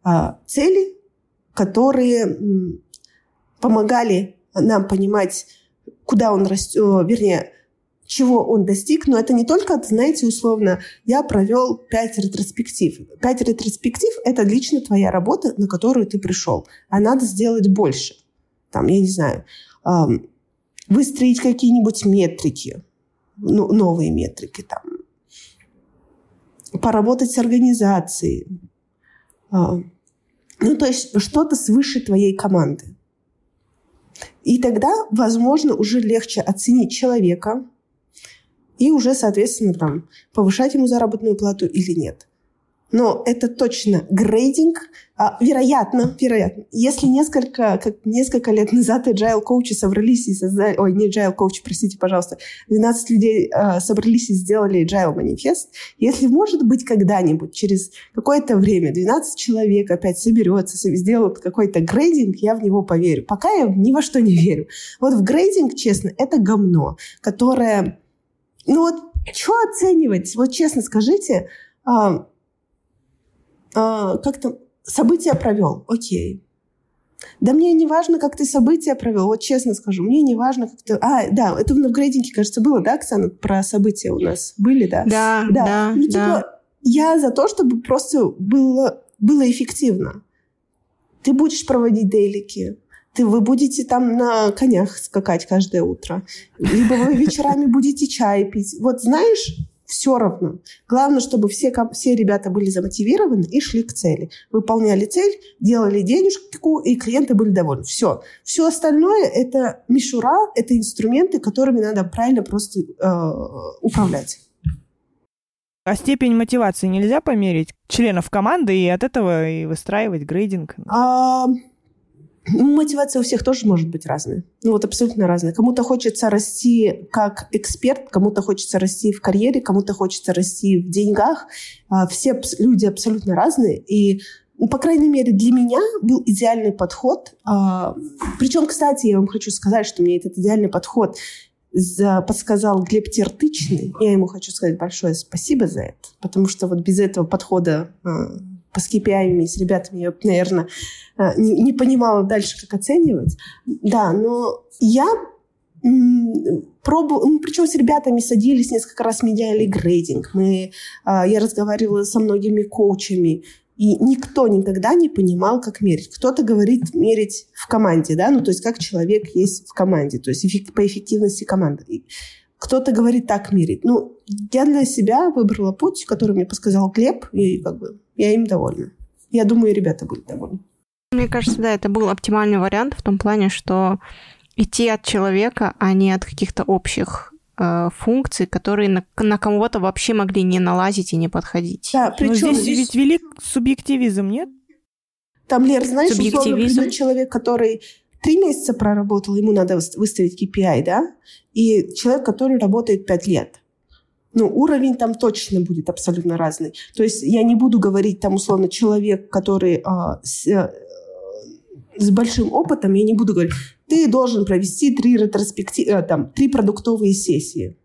э, цели, которые помогали нам понимать, куда он растет, вернее, чего он достиг, но это не только, знаете, условно, я провел пять ретроспектив. Пять ретроспектив – это лично твоя работа, на которую ты пришел, а надо сделать больше. Там, я не знаю, эм, выстроить какие-нибудь метрики, ну, новые метрики, там, поработать с организацией. Э, ну, то есть что-то свыше твоей команды. И тогда, возможно, уже легче оценить человека и уже, соответственно, там, повышать ему заработную плату или нет но это точно грейдинг. А, вероятно, вероятно, если несколько, как несколько лет назад agile коучи собрались и создали, ой, не agile коучи, простите, пожалуйста, 12 людей а, собрались и сделали agile манифест, если, может быть, когда-нибудь, через какое-то время 12 человек опять соберется, сделают какой-то грейдинг, я в него поверю. Пока я ни во что не верю. Вот в грейдинг, честно, это говно, которое, ну вот, что оценивать? Вот честно скажите, а, а, как то события провел, окей. Да мне не важно, как ты события провел, вот честно скажу, мне не важно, как ты... А, да, это в грейдинге, кажется, было, да, Оксана, про события у нас были, да? Да, да, да. Ну, типа, да. я за то, чтобы просто было, было эффективно. Ты будешь проводить дейлики, ты, вы будете там на конях скакать каждое утро, либо вы вечерами будете чай пить. Вот знаешь, все равно. Главное, чтобы все, все ребята были замотивированы и шли к цели. Выполняли цель, делали денежку, и клиенты были довольны. Все. Все остальное – это мишура, это инструменты, которыми надо правильно просто э, управлять. А степень мотивации нельзя померить членов команды и от этого и выстраивать грейдинг? А, Мотивация у всех тоже может быть разная. Ну вот абсолютно разная. Кому-то хочется расти как эксперт, кому-то хочется расти в карьере, кому-то хочется расти в деньгах. А, все люди абсолютно разные. И по крайней мере, для меня был идеальный подход. А, причем, кстати, я вам хочу сказать, что мне этот идеальный подход за, подсказал Глеб Тертычный. Я ему хочу сказать большое спасибо за это, потому что вот без этого подхода а, по KPI с ребятами я, наверное, а, не, не понимала дальше, как оценивать. Да, но я пробовала, ну, причем с ребятами садились несколько раз, меняли грейдинг. Мы, я разговаривала со многими коучами, и никто никогда не понимал, как мерить. Кто-то говорит мерить в команде, да, ну то есть как человек есть в команде, то есть эффект, по эффективности команды. Кто-то говорит так мерить. Ну, я для себя выбрала путь, который мне подсказал Глеб, и как бы я им довольна. Я думаю, ребята будут довольны. Мне кажется, да, это был оптимальный вариант в том плане, что идти от человека, а не от каких-то общих э, функций, которые на, на кого-то вообще могли не налазить и не подходить. Да, причем Но здесь, здесь ведь велик субъективизм, нет? Там, Лер, знаешь, условно человек, который три месяца проработал, ему надо выставить KPI, да? И человек, который работает пять лет. Ну, уровень там точно будет абсолютно разный. То есть я не буду говорить там условно человек, который а, с, а, с большим опытом, я не буду говорить, ты должен провести три ретроспективы, э, там, три продуктовые сессии.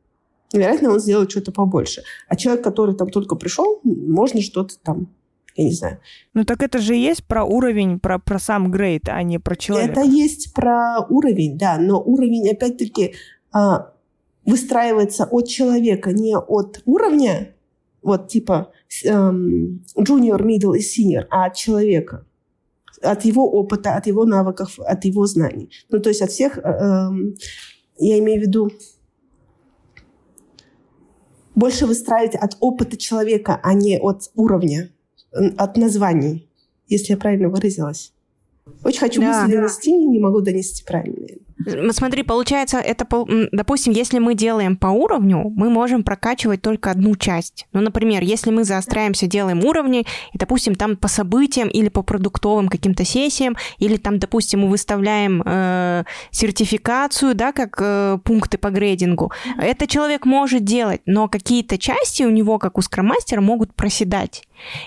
Вероятно, он сделает что-то побольше. А человек, который там только пришел, можно что-то там я не знаю. Ну так это же есть про уровень, про, про сам грейд, а не про человека. Это есть про уровень, да, но уровень, опять-таки, а, выстраивается от человека, не от уровня, вот типа эм, junior, middle и senior, а от человека от его опыта, от его навыков, от его знаний. Ну, то есть от всех, э, эм, я имею в виду, больше выстраивать от опыта человека, а не от уровня, от названий, если я правильно выразилась. Очень хочу да, мысли да. донести, не могу донести правильно. Смотри, получается, это, допустим, если мы делаем по уровню, мы можем прокачивать только одну часть. Ну, например, если мы заостряемся, делаем уровни, и, допустим, там по событиям или по продуктовым каким-то сессиям, или там, допустим, мы выставляем э, сертификацию, да, как э, пункты по грейдингу, это человек может делать, но какие-то части у него, как у скроммастера, могут проседать.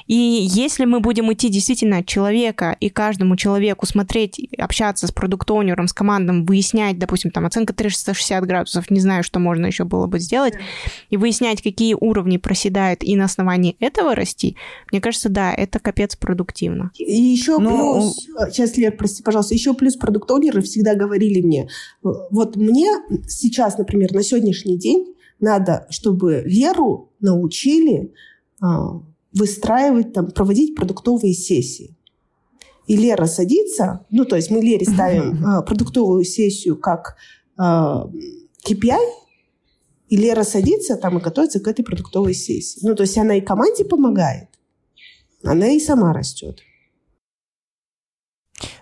И если мы будем идти действительно от человека и каждому человеку смотреть, общаться с продукт-оунером, с командом, выяснять, допустим, там оценка 360 градусов, не знаю, что можно еще было бы сделать, и выяснять, какие уровни проседают, и на основании этого расти, мне кажется, да, это капец продуктивно. И еще Но... плюс, сейчас, Лер, прости, пожалуйста, еще плюс продукт-оунеры всегда говорили мне, вот мне сейчас, например, на сегодняшний день надо, чтобы Леру научили а, выстраивать, там, проводить продуктовые сессии. И Лера садится, ну, то есть мы Лере ставим э, продуктовую сессию как э, KPI, и Лера садится там и готовится к этой продуктовой сессии. Ну, то есть она и команде помогает, она и сама растет.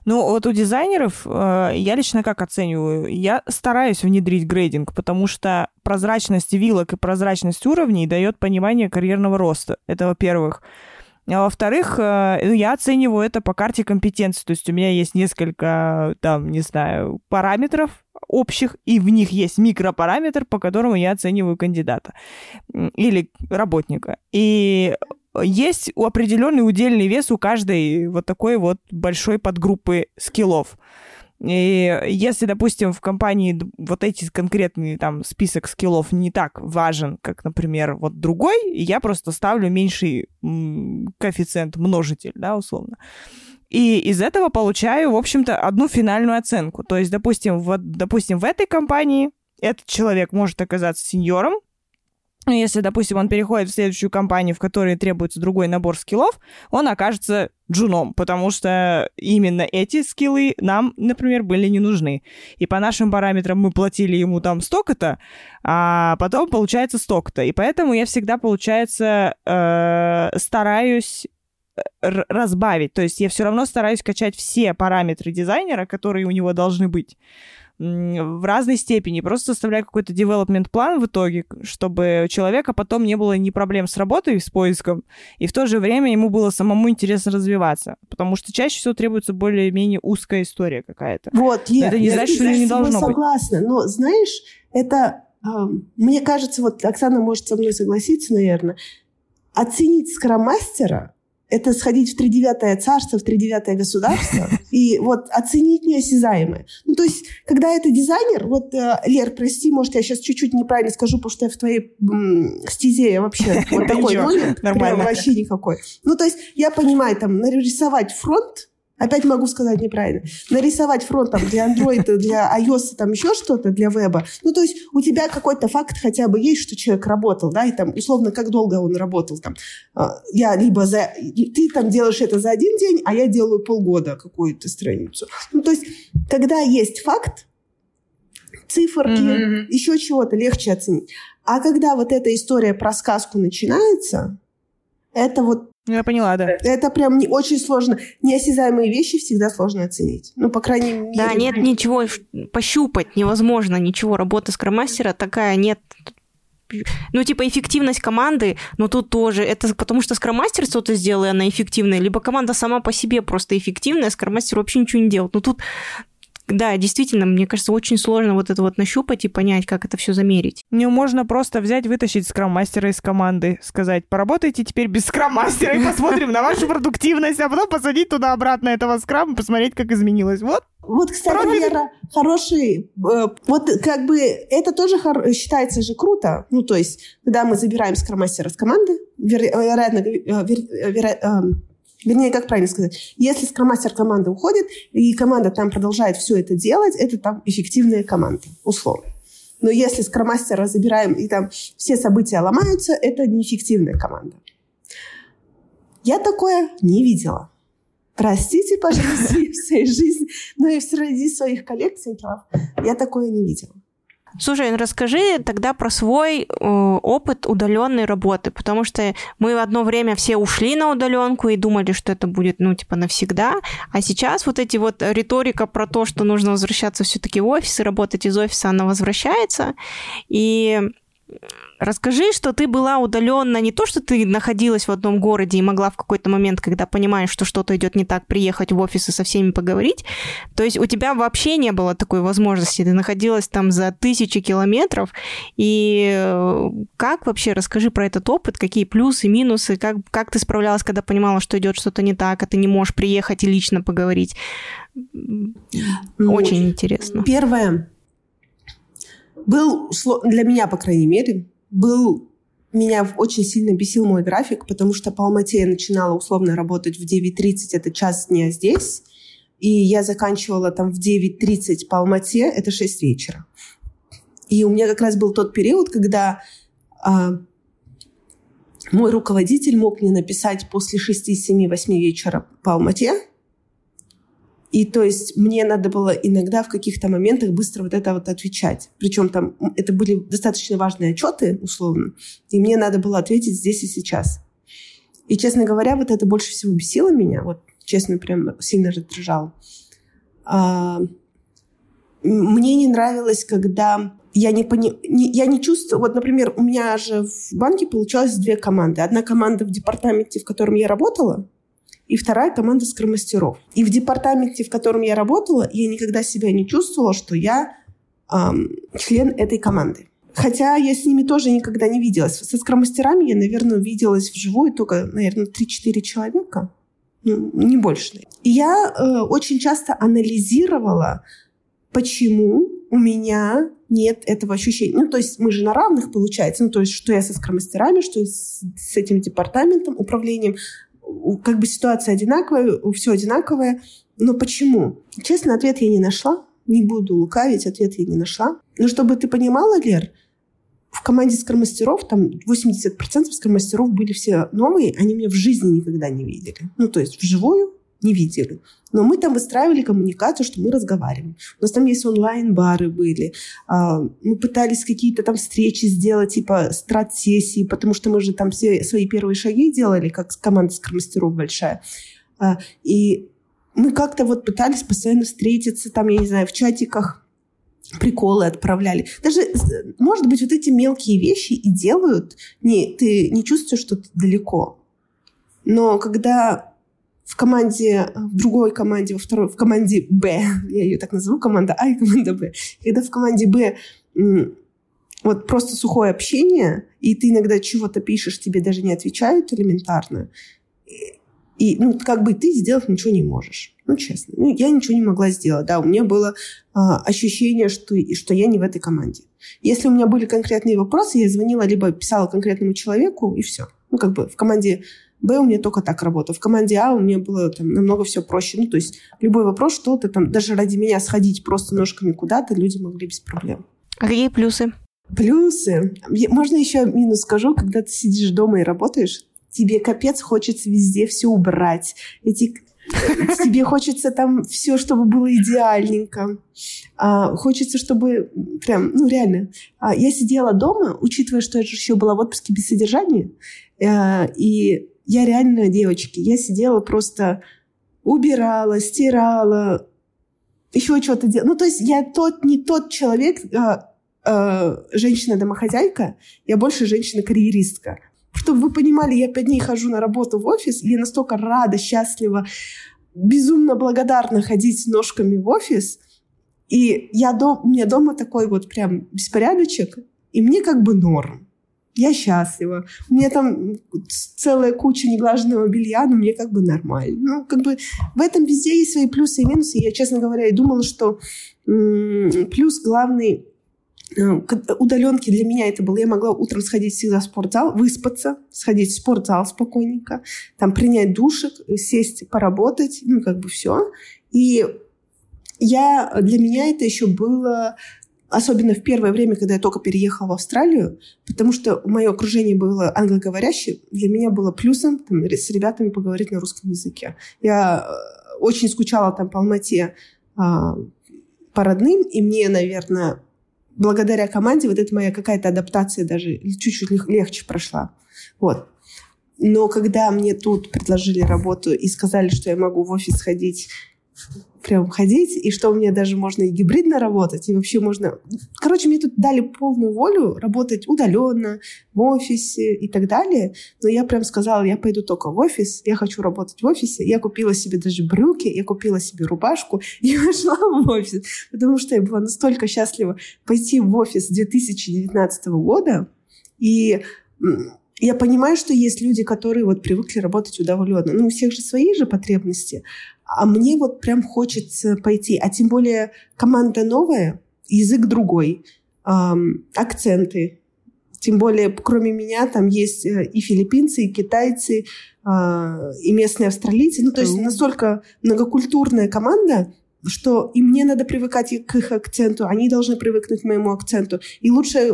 Ну, вот у дизайнеров э, я лично как оцениваю? Я стараюсь внедрить грейдинг, потому что прозрачность вилок и прозрачность уровней дает понимание карьерного роста. Это во-первых. А во-вторых, э, я оцениваю это по карте компетенции. То есть у меня есть несколько, там, не знаю, параметров общих, и в них есть микропараметр, по которому я оцениваю кандидата или работника. И есть определенный удельный вес у каждой вот такой вот большой подгруппы скиллов. И если, допустим, в компании вот эти конкретные там список скиллов не так важен, как, например, вот другой, я просто ставлю меньший коэффициент множитель, да, условно. И из этого получаю, в общем-то, одну финальную оценку. То есть, допустим, вот, допустим, в этой компании этот человек может оказаться сеньором, если, допустим, он переходит в следующую компанию, в которой требуется другой набор скиллов, он окажется джуном, потому что именно эти скиллы нам, например, были не нужны. И по нашим параметрам мы платили ему там столько-то, а потом получается столько-то. И поэтому я всегда, получается, э, стараюсь э, разбавить. То есть я все равно стараюсь качать все параметры дизайнера, которые у него должны быть в разной степени. Просто составляю какой-то development план в итоге, чтобы у человека потом не было ни проблем с работой, с поиском, и в то же время ему было самому интересно развиваться. Потому что чаще всего требуется более-менее узкая история какая-то. Вот, я, это не я, значит, что не должно согласна, быть. но знаешь, это, э, мне кажется, вот Оксана может со мной согласиться, наверное, оценить скромастера это сходить в тридевятое царство, в тридевятое государство [laughs] и вот оценить неосязаемое. Ну, то есть, когда это дизайнер, вот, э, Лер, прости, может, я сейчас чуть-чуть неправильно скажу, потому что я в твоей м, стезе я вообще вот такой номер, вообще никакой. Ну, то есть, я понимаю, там, нарисовать фронт, Опять могу сказать неправильно. Нарисовать фронт там, для Android, для iOS, там еще что-то, для веба. Ну, то есть у тебя какой-то факт хотя бы есть, что человек работал, да, и там, условно, как долго он работал. Там, а, я либо за... Ты там делаешь это за один день, а я делаю полгода какую-то страницу. Ну, то есть когда есть факт, циферки, mm-hmm. еще чего-то легче оценить. А когда вот эта история про сказку начинается, это вот я поняла, да. Это прям не, очень сложно. Неосязаемые вещи всегда сложно оценить. Ну, по крайней мере... Да, нет ничего пощупать невозможно, ничего. Работа скроммастера такая, нет ну, типа, эффективность команды, но тут тоже, это потому что скроммастер что-то сделал, и она эффективная, либо команда сама по себе просто эффективная, а скроммастер вообще ничего не делает. Ну, тут да, действительно, мне кажется, очень сложно вот это вот нащупать и понять, как это все замерить. Не можно просто взять, вытащить скрам-мастера из команды, сказать, поработайте теперь без скрам-мастера и посмотрим на вашу продуктивность, а потом посадить туда обратно этого скрама и посмотреть, как изменилось. Вот вот, кстати, Профиль. Вера, хороший... Э, вот как бы это тоже хор- считается же круто. Ну, то есть, когда мы забираем скромастера с команды, вероятно, вер, вер, вер, э, Вернее, как правильно сказать, если скромастер команды уходит, и команда там продолжает все это делать, это там эффективная команда, условно. Но если скромастера забираем, и там все события ломаются, это неэффективная команда. Я такое не видела. Простите, пожалуйста, [laughs] в своей жизни, но и среди своих коллег, я такое не видела. Слушай, ну расскажи тогда про свой э, опыт удаленной работы, потому что мы в одно время все ушли на удаленку и думали, что это будет, ну, типа, навсегда, а сейчас вот эти вот риторика про то, что нужно возвращаться все-таки в офис и работать из офиса, она возвращается, и Расскажи, что ты была удаленно не то, что ты находилась в одном городе и могла в какой-то момент, когда понимаешь, что что-то идет не так, приехать в офис и со всеми поговорить. То есть у тебя вообще не было такой возможности. Ты находилась там за тысячи километров. И э, как вообще, расскажи про этот опыт, какие плюсы, минусы, как, как ты справлялась, когда понимала, что идет что-то не так, а ты не можешь приехать и лично поговорить. Ну, Очень интересно. Первое, был для меня, по крайней мере, был меня очень сильно бесил мой график, потому что по Алмате я начинала условно работать в 9.30, это час дня здесь, и я заканчивала там в 9.30 по Алмате, это 6 вечера. И у меня как раз был тот период, когда а, мой руководитель мог мне написать после 6, 7, 8 вечера по Алмате, и то есть мне надо было иногда в каких-то моментах быстро вот это вот отвечать. Причем там это были достаточно важные отчеты, условно, и мне надо было ответить здесь и сейчас. И, честно говоря, вот это больше всего бесило меня, вот честно, прям сильно раздражало. А, мне не нравилось, когда я не, пони... не, я не чувствую... Вот, например, у меня же в банке получалось две команды. Одна команда в департаменте, в котором я работала, и вторая команда скромастеров. И в департаменте, в котором я работала, я никогда себя не чувствовала, что я эм, член этой команды. Хотя я с ними тоже никогда не виделась. Со скромастерами я, наверное, виделась вживую только, наверное, 3-4 человека. Ну, не больше. И я э, очень часто анализировала, почему у меня нет этого ощущения. Ну, то есть мы же на равных, получается. Ну, то есть что я со скромастерами, что с, с этим департаментом, управлением как бы ситуация одинаковая, все одинаковое. Но почему? Честно, ответ я не нашла. Не буду лукавить, ответ я не нашла. Но чтобы ты понимала, Лер, в команде скромастеров, там 80% скромастеров были все новые, они меня в жизни никогда не видели. Ну, то есть вживую не видели. Но мы там выстраивали коммуникацию, что мы разговариваем. У нас там есть онлайн-бары были. А, мы пытались какие-то там встречи сделать, типа страт-сессии, потому что мы же там все свои первые шаги делали, как команда скромастеров большая. А, и мы как-то вот пытались постоянно встретиться, там, я не знаю, в чатиках приколы отправляли. Даже, может быть, вот эти мелкие вещи и делают, не, ты не чувствуешь, что ты далеко. Но когда в команде, в другой команде, во второй, в команде Б, [laughs] я ее так назову, команда А и команда Б. Когда в команде Б вот просто сухое общение, и ты иногда чего-то пишешь, тебе даже не отвечают элементарно, И, ну, как бы ты сделать ничего не можешь. Ну, честно. Ну, я ничего не могла сделать. Да, у меня было а, ощущение, что, что я не в этой команде. Если у меня были конкретные вопросы, я звонила, либо писала конкретному человеку, и все. Ну, как бы в команде Б у меня только так работало. В команде А у меня было там намного все проще. Ну, то есть любой вопрос, что-то там, даже ради меня сходить просто ножками куда-то, люди могли без проблем. А какие плюсы? Плюсы. Можно еще минус скажу, когда ты сидишь дома и работаешь, тебе капец хочется везде все убрать. Эти [laughs] Тебе хочется там все, чтобы было идеальненько. А, хочется, чтобы прям, ну реально. А, я сидела дома, учитывая, что я же еще была в отпуске без содержания, а, и я реально, девочки, я сидела просто убирала, стирала, еще что-то делала. Ну, то есть я тот, не тот человек, а, а, женщина-домохозяйка, я больше женщина-карьеристка. Чтобы вы понимали, я пять дней хожу на работу в офис, и я настолько рада, счастлива, безумно благодарна ходить ножками в офис. И я дом, у меня дома такой вот прям беспорядочек, и мне как бы норм. Я счастлива. У меня там целая куча неглаженного белья, но мне как бы нормально. Ну, как бы в этом везде есть свои плюсы и минусы. Я, честно говоря, и думала, что плюс главный Э, удаленки для меня это было, я могла утром сходить всегда в спортзал, выспаться, сходить в спортзал спокойненько, там принять душик, сесть, поработать, ну как бы все. И я, для меня это еще было особенно в первое время, когда я только переехала в Австралию, потому что мое окружение было англоговорящее, для меня было плюсом там, с ребятами поговорить на русском языке. Я э, очень скучала там по Алмате а, по родным, и мне, наверное, благодаря команде вот эта моя какая-то адаптация даже чуть-чуть легче прошла. Вот. Но когда мне тут предложили работу и сказали, что я могу в офис ходить прям ходить, и что у меня даже можно и гибридно работать, и вообще можно... Короче, мне тут дали полную волю работать удаленно, в офисе и так далее. Но я прям сказала, я пойду только в офис, я хочу работать в офисе. Я купила себе даже брюки, я купила себе рубашку [laughs] и пошла в офис. Потому что я была настолько счастлива пойти в офис 2019 года, и я понимаю, что есть люди, которые вот привыкли работать удаленно. Ну, у всех же свои же потребности. А мне вот прям хочется пойти. А тем более команда новая, язык другой, эм, акценты. Тем более, кроме меня, там есть э, и филиппинцы, и китайцы, э, и местные австралийцы. Ну, то есть настолько многокультурная команда, что и мне надо привыкать к их акценту, они должны привыкнуть к моему акценту. И лучше э,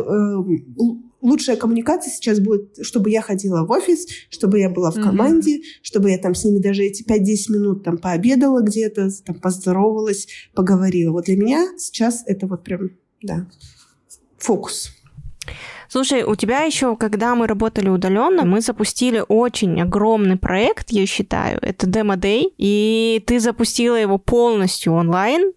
лучшая коммуникация сейчас будет, чтобы я ходила в офис, чтобы я была в команде, mm-hmm. чтобы я там с ними даже эти 5-10 минут там пообедала где-то, там поздоровалась, поговорила. Вот для меня сейчас это вот прям, да, фокус. Слушай, у тебя еще, когда мы работали удаленно, мы запустили очень огромный проект, я считаю. Это Demo Day, и ты запустила его полностью онлайн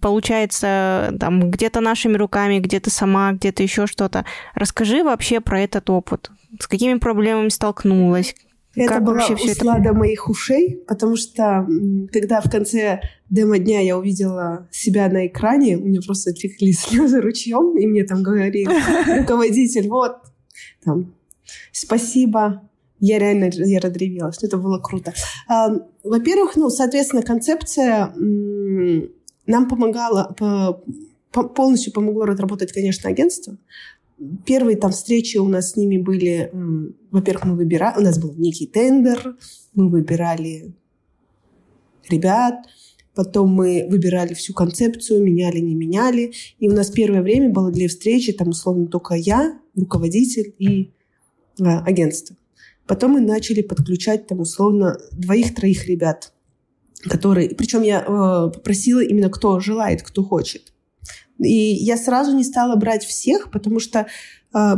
получается, там, где-то нашими руками, где-то сама, где-то еще что-то. Расскажи вообще про этот опыт. С какими проблемами столкнулась? Это как была услада это... моих ушей, потому что когда в конце демо-дня я увидела себя на экране, у меня просто текли [laughs] слезы ручьем, и мне там говорил [laughs] руководитель, вот, там, спасибо, я реально я разревелась. Это было круто. Во-первых, ну, соответственно, концепция нам помогало, полностью помогло разработать, конечно, агентство. Первые там встречи у нас с ними были, во-первых, мы выбирали, у нас был некий тендер, мы выбирали ребят, потом мы выбирали всю концепцию, меняли, не меняли. И у нас первое время было для встречи, там, условно, только я, руководитель и а, агентство. Потом мы начали подключать, там, условно, двоих-троих ребят который... Причем я э, попросила именно, кто желает, кто хочет. И я сразу не стала брать всех, потому что э,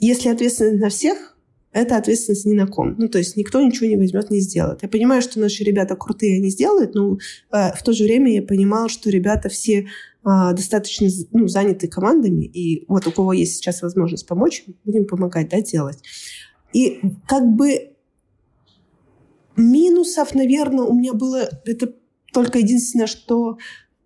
если ответственность на всех, это ответственность ни на ком. Ну, то есть никто ничего не возьмет, не сделает. Я понимаю, что наши ребята крутые, они сделают, но э, в то же время я понимала, что ребята все э, достаточно ну, заняты командами, и вот у кого есть сейчас возможность помочь, будем помогать, да, делать. И как бы Минусов, наверное, у меня было... Это только единственное, что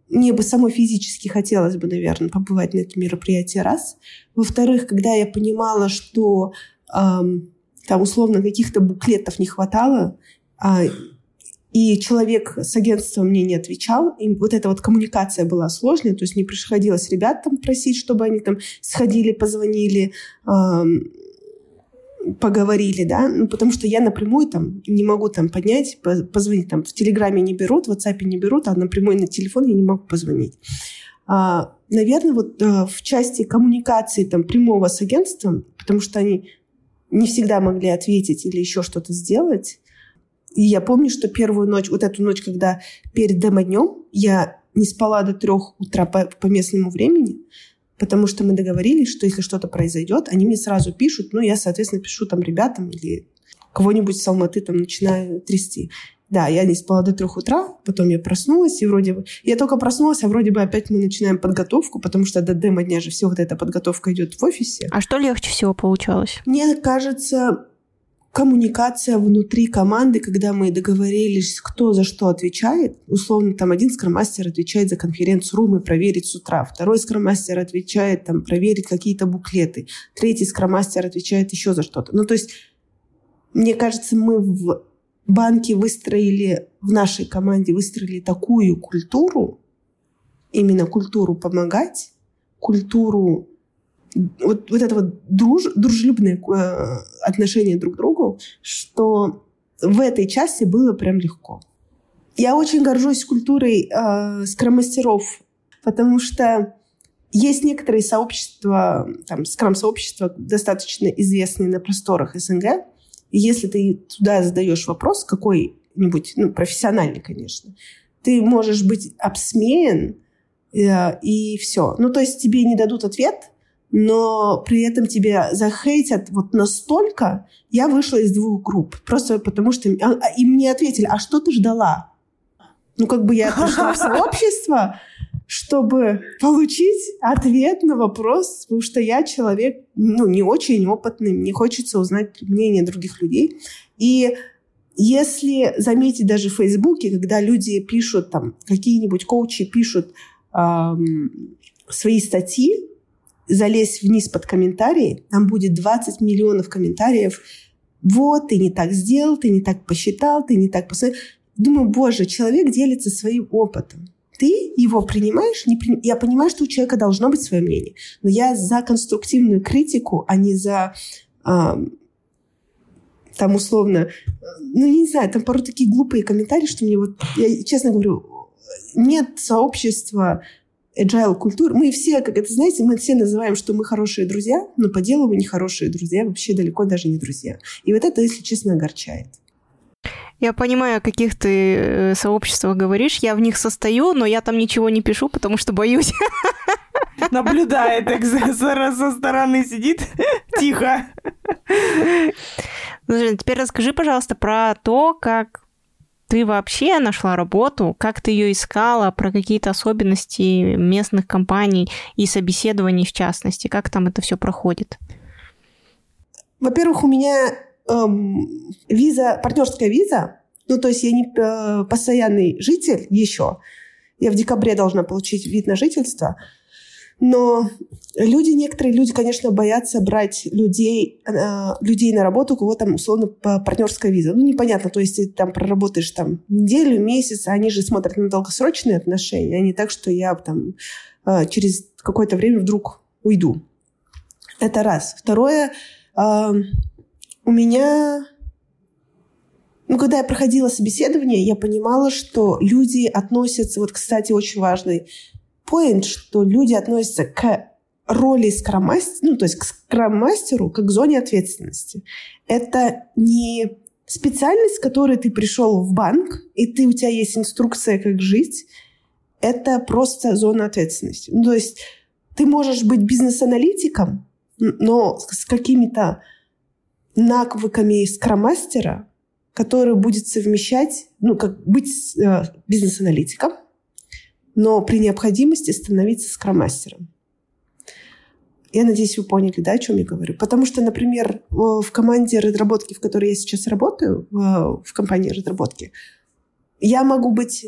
мне бы самой физически хотелось бы, наверное, побывать на этом мероприятии раз. Во-вторых, когда я понимала, что эм, там условно каких-то буклетов не хватало, а, и человек с агентства мне не отвечал, и вот эта вот коммуникация была сложной, то есть не приходилось ребят там просить, чтобы они там сходили, позвонили, поговорили, да, ну, потому что я напрямую там не могу там поднять, позвонить, там в Телеграме не берут, в WhatsApp не берут, а напрямую на телефон я не могу позвонить. А, наверное, вот а, в части коммуникации там прямого с агентством, потому что они не всегда могли ответить или еще что-то сделать. И я помню, что первую ночь, вот эту ночь, когда перед демо-днем, я не спала до трех утра по, по местному времени, потому что мы договорились, что если что-то произойдет, они мне сразу пишут, ну, я, соответственно, пишу там ребятам или кого-нибудь с Алматы там начинаю трясти. Да, я не спала до трех утра, потом я проснулась, и вроде бы... Я только проснулась, а вроде бы опять мы начинаем подготовку, потому что до демо дня же все вот эта подготовка идет в офисе. А что легче всего получалось? Мне кажется, коммуникация внутри команды, когда мы договорились, кто за что отвечает. Условно, там один скромастер отвечает за конференц-рум и проверить с утра. Второй скромастер отвечает там проверить какие-то буклеты. Третий скромастер отвечает еще за что-то. Ну, то есть, мне кажется, мы в банке выстроили, в нашей команде выстроили такую культуру, именно культуру помогать, культуру вот, вот это вот друж, дружелюбное э, отношение друг к другу, что в этой части было прям легко. Я очень горжусь культурой э, скромастеров, потому что есть некоторые сообщества, там, скрам-сообщества, достаточно известные на просторах СНГ, и если ты туда задаешь вопрос какой-нибудь, ну, профессиональный, конечно, ты можешь быть обсмеян, э, и все. Ну, то есть тебе не дадут ответ, но при этом тебя захейтят вот настолько, я вышла из двух групп. Просто потому что... А, а, и мне ответили, а что ты ждала? Ну, как бы я пришла в сообщество, чтобы получить ответ на вопрос, потому что я человек, ну, не очень опытный, мне хочется узнать мнение других людей. И если заметить даже в Фейсбуке, когда люди пишут, там, какие-нибудь коучи пишут эм, свои статьи, залезть вниз под комментарии, там будет 20 миллионов комментариев. Вот, ты не так сделал, ты не так посчитал, ты не так посмотрел. Думаю, боже, человек делится своим опытом. Ты его принимаешь, не при... я понимаю, что у человека должно быть свое мнение, но я за конструктивную критику, а не за а, там условно, ну, не знаю, там порой такие глупые комментарии, что мне вот, я честно говорю, нет сообщества agile культур. Мы все, как это знаете, мы все называем, что мы хорошие друзья, но по делу мы не хорошие друзья, вообще далеко даже не друзья. И вот это, если честно, огорчает. Я понимаю, о каких ты э, сообществах говоришь. Я в них состою, но я там ничего не пишу, потому что боюсь. Наблюдает со стороны, сидит тихо. Ну, теперь расскажи, пожалуйста, про то, как ты вообще нашла работу, как ты ее искала, про какие-то особенности местных компаний и собеседований в частности, как там это все проходит? Во-первых, у меня эм, виза, партнерская виза, ну то есть я не э, постоянный житель еще, я в декабре должна получить вид на жительство, но люди, некоторые люди, конечно, боятся брать людей, э, людей на работу, у кого там, условно, партнерская виза. Ну, непонятно, то есть ты там проработаешь там неделю, месяц, они же смотрят на долгосрочные отношения, а не так, что я там э, через какое-то время вдруг уйду. Это раз. Второе, э, у меня ну, когда я проходила собеседование, я понимала, что люди относятся, вот, кстати, очень важный поинт, что люди относятся к роли скромастера, ну, то есть к скромастеру как к зоне ответственности. Это не специальность, с которой ты пришел в банк, и ты, у тебя есть инструкция, как жить. Это просто зона ответственности. Ну, то есть ты можешь быть бизнес-аналитиком, но с какими-то навыками скромастера, который будет совмещать, ну, как быть э, бизнес-аналитиком, но при необходимости становиться скромастером. Я надеюсь, вы поняли, да, о чем я говорю. Потому что, например, в команде разработки, в которой я сейчас работаю, в компании разработки, я могу быть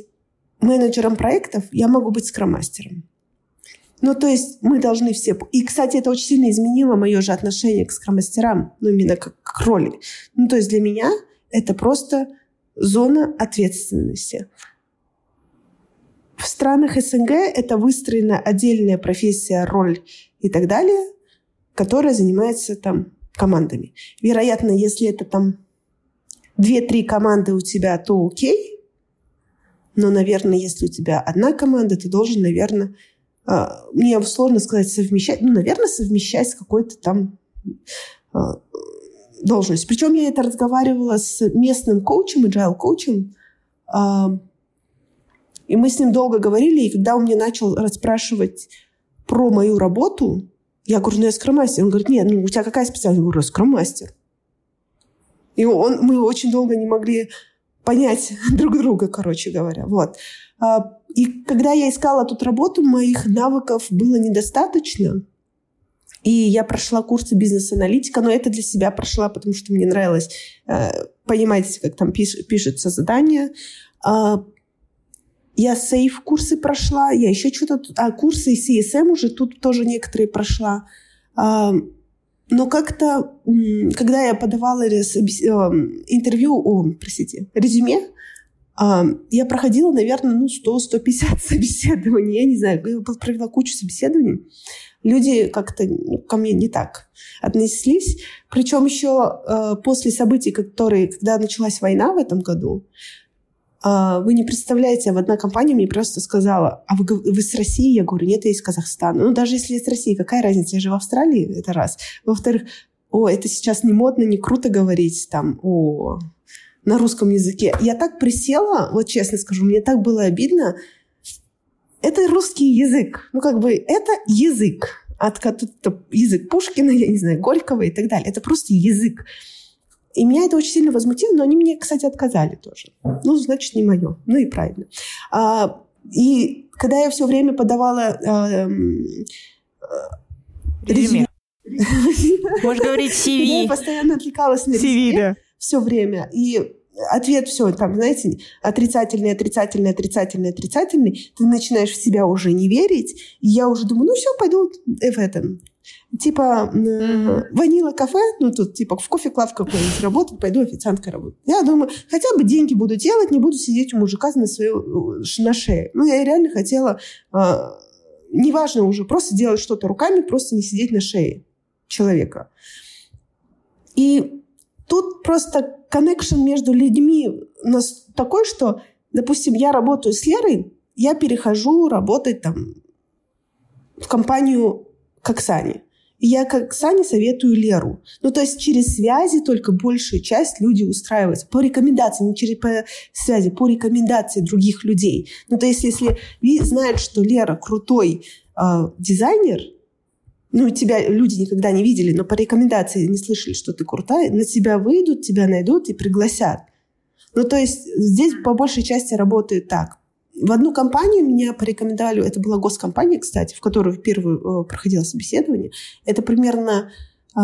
менеджером проектов, я могу быть скромастером. Ну, то есть мы должны все... И, кстати, это очень сильно изменило мое же отношение к скромастерам, ну, именно как к роли. Ну, то есть для меня это просто зона ответственности. В странах СНГ это выстроена отдельная профессия, роль и так далее, которая занимается там командами. Вероятно, если это там две-три команды у тебя, то окей. Но, наверное, если у тебя одна команда, ты должен, наверное, а, мне сложно сказать совмещать, ну, наверное, совмещать с какой-то там а, должностью. Причем я это разговаривала с местным коучем, agile коучем, а, и мы с ним долго говорили, и когда он мне начал расспрашивать про мою работу, я говорю, ну я скромастер. Он говорит, нет, ну у тебя какая специальность? Я говорю, скромастер. И он, мы очень долго не могли понять [laughs] друг друга, короче говоря. Вот. А, и когда я искала тут работу, моих навыков было недостаточно. И я прошла курсы бизнес-аналитика, но это для себя прошла, потому что мне нравилось э, понимать, как там пиш, пишется задание. Э, я сейф курсы прошла, я еще что-то... А, курсы CSM уже тут тоже некоторые прошла. Э, но как-то, когда я подавала интервью, о, простите, резюме, я проходила, наверное, ну, 100-150 собеседований. Я не знаю, я провела кучу собеседований. Люди как-то ну, ко мне не так относились. Причем еще э, после событий, которые, когда началась война в этом году, э, вы не представляете, в одна компания мне просто сказала, а вы, вы с России? Я говорю, нет, я из Казахстана. Ну, даже если с России, какая разница? Я же в Австралии, это раз. Во-вторых, о, это сейчас не модно, не круто говорить там о на русском языке. Я так присела, вот честно скажу, мне так было обидно. Это русский язык. Ну, как бы, это язык. От, язык Пушкина, я не знаю, Горького и так далее. Это просто язык. И меня это очень сильно возмутило, но они мне, кстати, отказали тоже. Ну, значит, не мое. Ну и правильно. А, и когда я все время подавала... А, а, резюме. [laughs] Можешь говорить CV. Я постоянно отвлекалась на CV, да все время. И ответ все, там, знаете, отрицательный, отрицательный, отрицательный, отрицательный, ты начинаешь в себя уже не верить, и я уже думаю, ну все, пойду в этом. Типа mm-hmm. ванила кафе, ну тут типа в кофе клав какой-нибудь работать, пойду официанткой работать. Я думаю, хотя бы деньги буду делать, не буду сидеть у мужика на, свою, на шее. Ну, я реально хотела, а, неважно уже, просто делать что-то руками, просто не сидеть на шее человека. И Тут просто коннекшн между людьми нас такой, что, допустим, я работаю с Лерой, я перехожу работать там в компанию к Оксане. И я как Оксане советую Леру. Ну, то есть через связи только большая часть людей устраивается. По рекомендации, не через по связи, по рекомендации других людей. Ну, то есть если знают, что Лера крутой э, дизайнер, ну, тебя люди никогда не видели, но по рекомендации не слышали, что ты крутая, на тебя выйдут, тебя найдут и пригласят. Ну, то есть здесь по большей части работает так. В одну компанию меня порекомендовали, это была госкомпания, кстати, в которую первую э, проходило собеседование. Это примерно э,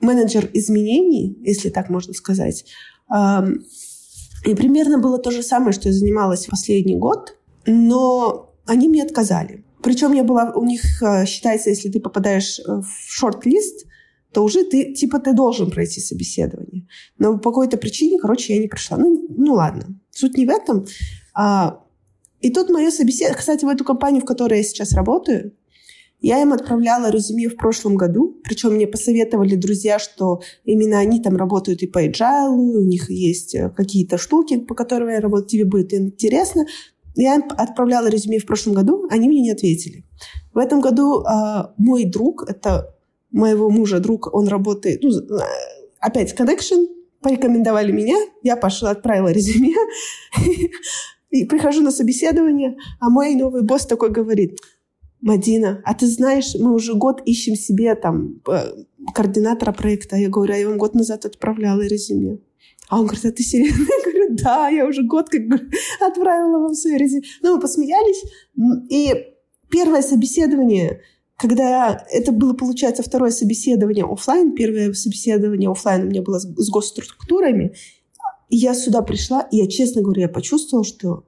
менеджер изменений, если так можно сказать. Э, и примерно было то же самое, что я занималась последний год, но они мне отказали. Причем я была у них, э, считается, если ты попадаешь э, в шорт-лист, то уже ты, типа, ты должен пройти собеседование. Но по какой-то причине, короче, я не прошла. Ну, ну ладно, суть не в этом. А, и тут мое собеседование... Кстати, в эту компанию, в которой я сейчас работаю, я им отправляла резюме в прошлом году, причем мне посоветовали друзья, что именно они там работают и по agile, у них есть э, какие-то штуки, по которым я работаю, тебе будет интересно. Я отправляла резюме в прошлом году, они мне не ответили. В этом году э, мой друг, это моего мужа друг, он работает, ну, опять connection, порекомендовали меня, я пошла, отправила резюме, [laughs] и прихожу на собеседование, а мой новый босс такой говорит, Мадина, а ты знаешь, мы уже год ищем себе там э, координатора проекта. Я говорю, а я вам год назад отправляла резюме. А он говорит, а ты серьезно? Я говорю, да, я уже год как бы [laughs] отправила вам свою резюме. Ну, мы посмеялись. И первое собеседование, когда это было, получается, второе собеседование офлайн, первое собеседование офлайн у меня было с, с госструктурами, я сюда пришла, и я, честно говоря, я почувствовала, что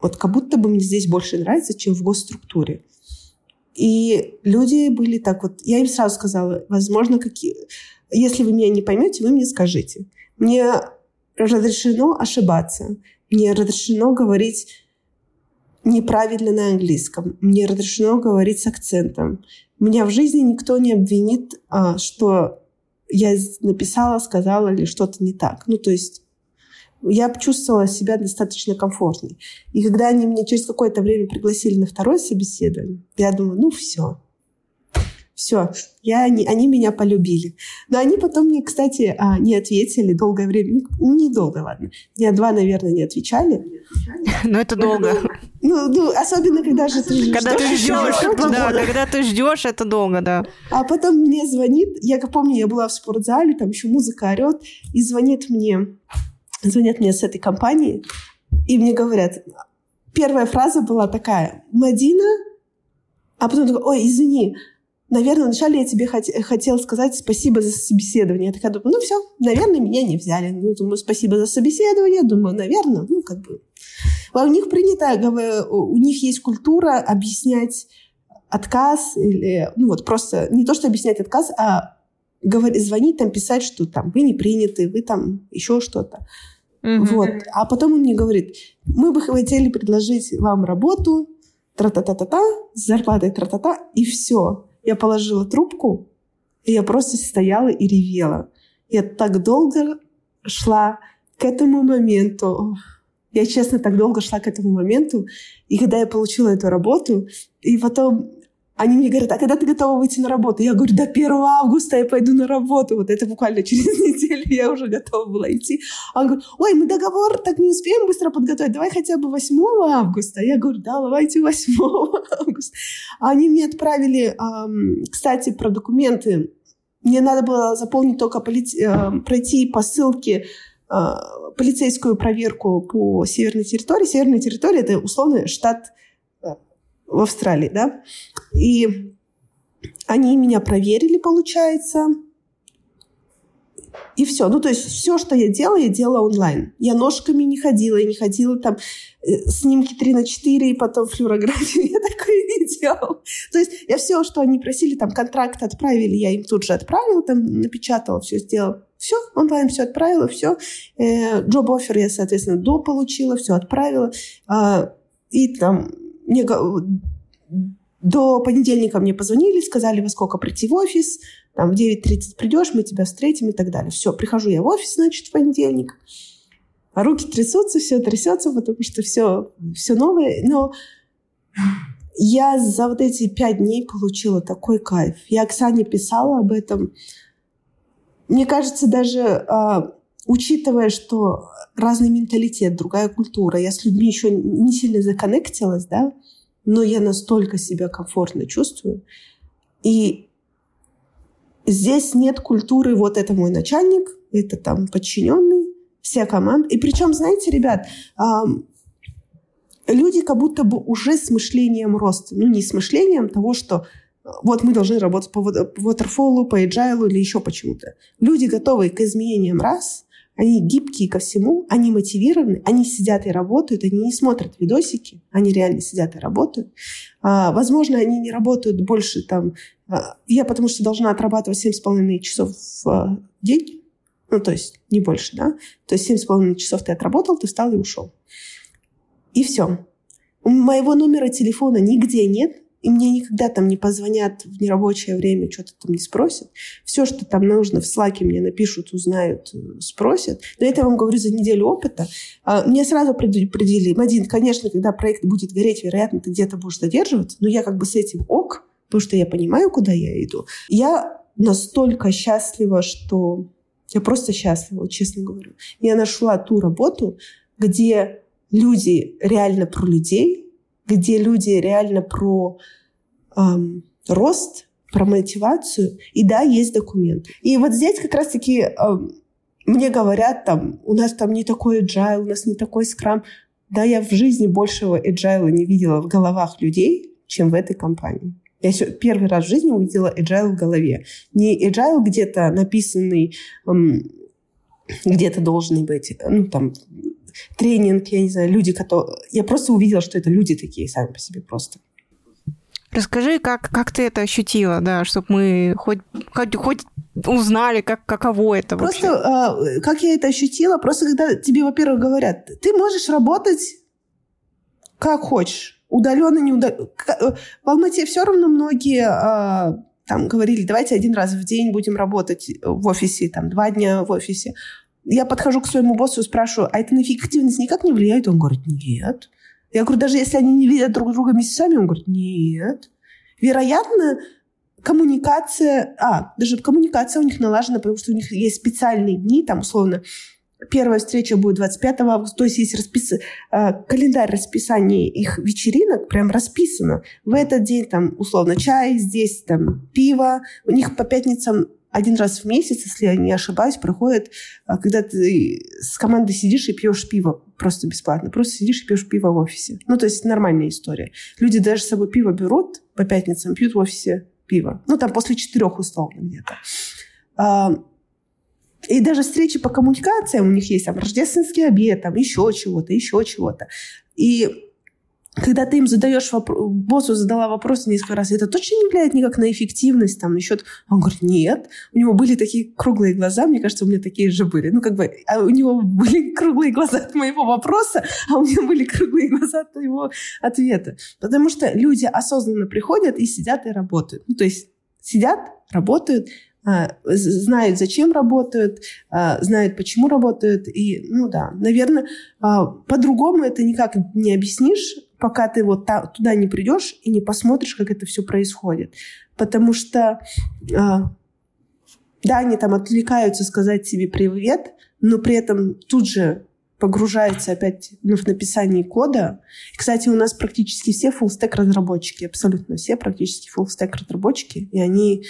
вот как будто бы мне здесь больше нравится, чем в госструктуре. И люди были так вот... Я им сразу сказала, возможно, какие... Если вы меня не поймете, вы мне скажите. Мне разрешено ошибаться. Мне разрешено говорить неправильно на английском. Мне разрешено говорить с акцентом. Меня в жизни никто не обвинит, а, что я написала, сказала или что-то не так. Ну, то есть я чувствовала себя достаточно комфортной. И когда они меня через какое-то время пригласили на второе собеседование, я думаю, ну все, все, я, они, они меня полюбили. Но они потом мне, кстати, а, не ответили долгое время. Ну, недолго, ладно. Дня два, наверное, не отвечали. [laughs] Но это долго. Ну, ну особенно, когда же ты ждешь. Когда ты ждешь, да, когда ты ждешь, это долго, да. А потом мне звонит, я как помню, я была в спортзале, там еще музыка орет, и звонит мне, звонят мне с этой компании, и мне говорят, первая фраза была такая, Мадина, а потом такой, ой, извини, наверное, вначале я тебе хот- хотела сказать спасибо за собеседование. Я такая думаю, ну все, наверное, меня не взяли. Ну, думаю, спасибо за собеседование. Думаю, наверное, ну как бы. А у них принято, у них есть культура объяснять отказ или, ну вот просто не то, что объяснять отказ, а говорить, звонить там, писать, что там вы не приняты, вы там еще что-то. Mm-hmm. Вот. А потом он мне говорит, мы бы хотели предложить вам работу, тра-та-та-та-та, с зарплатой тра-та-та, и все. Я положила трубку, и я просто стояла и ревела. Я так долго шла к этому моменту. Я, честно, так долго шла к этому моменту. И когда я получила эту работу, и потом они мне говорят, а когда ты готова выйти на работу? Я говорю, до 1 августа я пойду на работу. Вот это буквально [laughs] через неделю я уже готова была идти. А он говорит, ой, мы договор так не успеем быстро подготовить, давай хотя бы 8 августа. Я говорю, да, давайте 8 [laughs] августа. Они мне отправили, кстати, про документы. Мне надо было заполнить только э, пройти по ссылке э, полицейскую проверку по северной территории. Северная территория – это условно штат в Австралии, да. И они меня проверили, получается. И все. Ну, то есть все, что я делала, я делала онлайн. Я ножками не ходила, я не ходила там э, снимки 3 на 4 и потом флюорографию. [laughs] Я такое не делала. То есть я все, что они просили, там контракт отправили, я им тут же отправила, там напечатала, все сделала. Все, онлайн все отправила, все. Джоб-офер я, соответственно, до получила, все отправила. А, и там мне до понедельника мне позвонили, сказали, во сколько прийти в офис, там в 9.30 придешь, мы тебя встретим и так далее. Все, прихожу я в офис, значит, в понедельник. А руки трясутся, все трясется, потому что все, все новое. Но я за вот эти пять дней получила такой кайф. Я Оксане писала об этом. Мне кажется, даже э, учитывая, что разный менталитет, другая культура, я с людьми еще не сильно законнектилась, да, но я настолько себя комфортно чувствую. И здесь нет культуры, вот это мой начальник, это там подчиненный, вся команда. И причем, знаете, ребят, люди как будто бы уже с мышлением роста, ну не с мышлением того, что вот мы должны работать по waterfall, по agile или еще почему-то. Люди готовы к изменениям раз, они гибкие ко всему, они мотивированы, они сидят и работают, они не смотрят видосики, они реально сидят и работают. А, возможно, они не работают больше там... А, я потому что должна отрабатывать 7,5 часов в день, ну, то есть не больше, да? То есть 7,5 часов ты отработал, ты встал и ушел. И все. У моего номера телефона нигде нет, и мне никогда там не позвонят в нерабочее время, что-то там не спросят. Все, что там нужно, в слаке мне напишут, узнают, э, спросят. Но это я вам говорю за неделю опыта. А, мне сразу предупредили, Мадин, конечно, когда проект будет гореть, вероятно, ты где-то будешь задерживаться, но я как бы с этим ок, потому что я понимаю, куда я иду. Я настолько счастлива, что... Я просто счастлива, честно говорю. Я нашла ту работу, где люди реально про людей, где люди реально про эм, рост, про мотивацию, и да, есть документ. И вот здесь как раз-таки эм, мне говорят, там, у нас там не такой agile, у нас не такой скрам. Да, я в жизни большего agile не видела в головах людей, чем в этой компании. Я первый раз в жизни увидела agile в голове. Не agile где-то написанный, эм, где-то должен быть, ну, там, тренинг, я не знаю, люди, которые... Я просто увидела, что это люди такие сами по себе просто. Расскажи, как, как ты это ощутила, да, чтобы мы хоть, хоть, хоть узнали, как, каково это Просто, вообще? как я это ощутила, просто когда тебе, во-первых, говорят, ты можешь работать как хочешь, удаленно, не удаленно. В Алмате все равно многие там говорили, давайте один раз в день будем работать в офисе, там, два дня в офисе. Я подхожу к своему боссу и спрашиваю, а это на эффективность никак не влияет? Он говорит, нет. Я говорю, даже если они не видят друг друга месяцами, он говорит, нет. Вероятно, коммуникация, а, даже коммуникация у них налажена, потому что у них есть специальные дни, там, условно, Первая встреча будет 25 августа, то есть есть распис... Э, календарь расписания их вечеринок, прям расписано. В этот день там условно чай, здесь там пиво. У них по пятницам один раз в месяц, если я не ошибаюсь, проходит, э, когда ты с командой сидишь и пьешь пиво просто бесплатно. Просто сидишь и пьешь пиво в офисе. Ну, то есть нормальная история. Люди даже с собой пиво берут по пятницам, пьют в офисе пиво. Ну, там после четырех условно где-то. А, и даже встречи по коммуникациям у них есть, там, рождественский обед, там, еще чего-то, еще чего-то. И когда ты им задаешь вопрос, боссу задала вопрос несколько раз, это точно не влияет никак на эффективность, там, насчет... Он говорит, нет. У него были такие круглые глаза, мне кажется, у меня такие же были. Ну, как бы, а у него были [laughs] круглые глаза от моего вопроса, а у меня были круглые глаза от его ответа. Потому что люди осознанно приходят и сидят и работают. Ну, то есть сидят, работают, а, знают, зачем работают, а, знают, почему работают. И, ну да, наверное, а, по-другому это никак не объяснишь, пока ты вот туда не придешь и не посмотришь, как это все происходит. Потому что, да, они там отвлекаются сказать себе привет, но при этом тут же погружаются опять ну, в написание кода. И, кстати, у нас практически все full stack разработчики, абсолютно все практически full stack разработчики, и они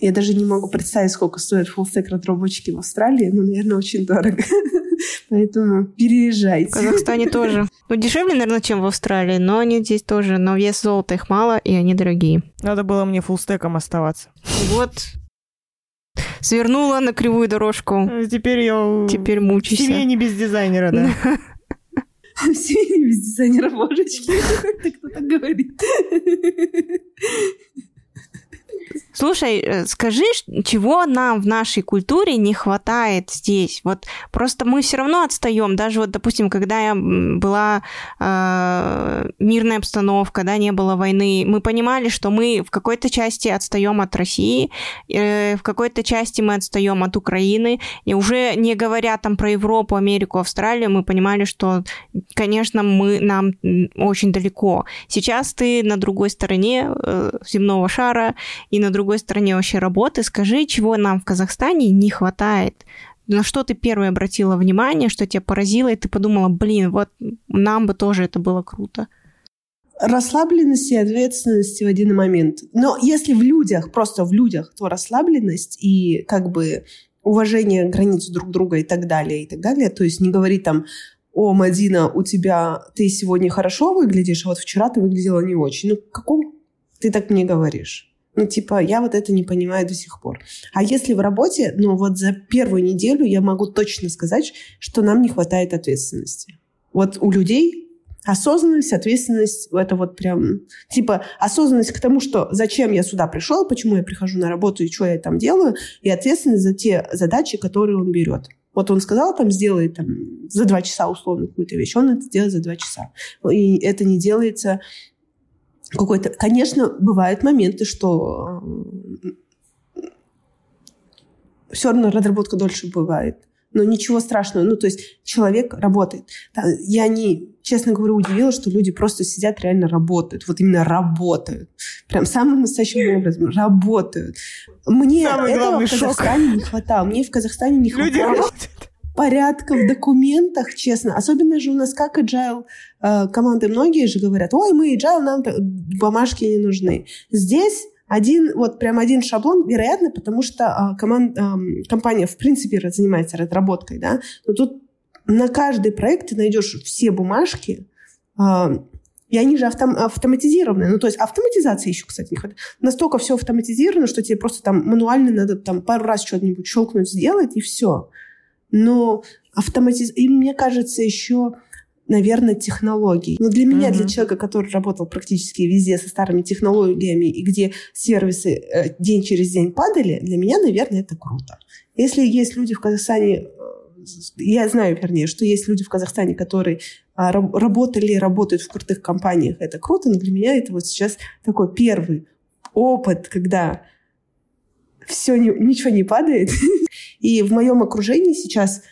я даже не могу представить, сколько стоят фуллстек разработчики в Австралии. Ну, наверное, очень дорого. [laughs] [laughs] Поэтому переезжайте. В Казахстане тоже. Ну, дешевле, наверное, чем в Австралии, но они здесь тоже. Но вес золота их мало, и они дорогие. Надо было мне фуллстеком оставаться. Вот. Свернула на кривую дорожку. Теперь я... Теперь. В семье не без дизайнера, да. [laughs] [laughs] В семье не без дизайнера божечки. Кто так говорит? Слушай, э, скажи, чего нам в нашей культуре не хватает здесь? Вот просто мы все равно отстаем. Даже вот, допустим, когда была э, мирная обстановка, да, не было войны, мы понимали, что мы в какой-то части отстаем от России, э, в какой-то части мы отстаем от Украины, и уже не говоря там про Европу, Америку, Австралию, мы понимали, что, конечно, мы нам очень далеко. Сейчас ты на другой стороне э, земного шара и на другой стороне вообще работы. Скажи, чего нам в Казахстане не хватает? На что ты первое обратила внимание, что тебя поразило, и ты подумала, блин, вот нам бы тоже это было круто? Расслабленность и ответственность в один момент. Но если в людях, просто в людях, то расслабленность и как бы уважение границ друг друга и так далее, и так далее. То есть не говорить там, о, Мадина, у тебя, ты сегодня хорошо выглядишь, а вот вчера ты выглядела не очень. Ну, какого ты так мне говоришь? Ну, типа, я вот это не понимаю до сих пор. А если в работе, ну, вот за первую неделю я могу точно сказать, что нам не хватает ответственности. Вот у людей осознанность, ответственность, это вот прям, типа, осознанность к тому, что зачем я сюда пришел, почему я прихожу на работу и что я там делаю, и ответственность за те задачи, которые он берет. Вот он сказал, там, сделай там, за два часа условно какую-то вещь, он это делает за два часа. И это не делается какой-то... Конечно, бывают моменты, что э, все равно разработка дольше бывает. Но ничего страшного. Ну, то есть человек работает. Я не, честно говоря, удивилась, что люди просто сидят, реально работают. Вот именно работают. Прям самым настоящим образом. Работают. Мне Самый этого в Казахстане шок. не хватало. Мне в Казахстане не хватало. Люди порядка в документах, честно. Особенно же у нас как agile э, команды многие же говорят, ой, мы agile, нам бумажки не нужны. Здесь один, вот прям один шаблон, вероятно, потому что э, команд, э, компания в принципе занимается разработкой, да, но тут на каждый проект ты найдешь все бумажки, э, и они же автом, автоматизированы. Ну, то есть автоматизации еще, кстати, не хватает. Настолько все автоматизировано, что тебе просто там мануально надо там пару раз что-нибудь щелкнуть, сделать, и все но автоматиз... И мне кажется, еще наверное, технологий. Но для меня, mm-hmm. для человека, который работал практически везде со старыми технологиями и где сервисы э, день через день падали, для меня, наверное, это круто. Если есть люди в Казахстане, э, я знаю, вернее, что есть люди в Казахстане, которые а, работали и работают в крутых компаниях, это круто, но для меня это вот сейчас такой первый опыт, когда все, ничего не падает. [laughs] И в моем окружении сейчас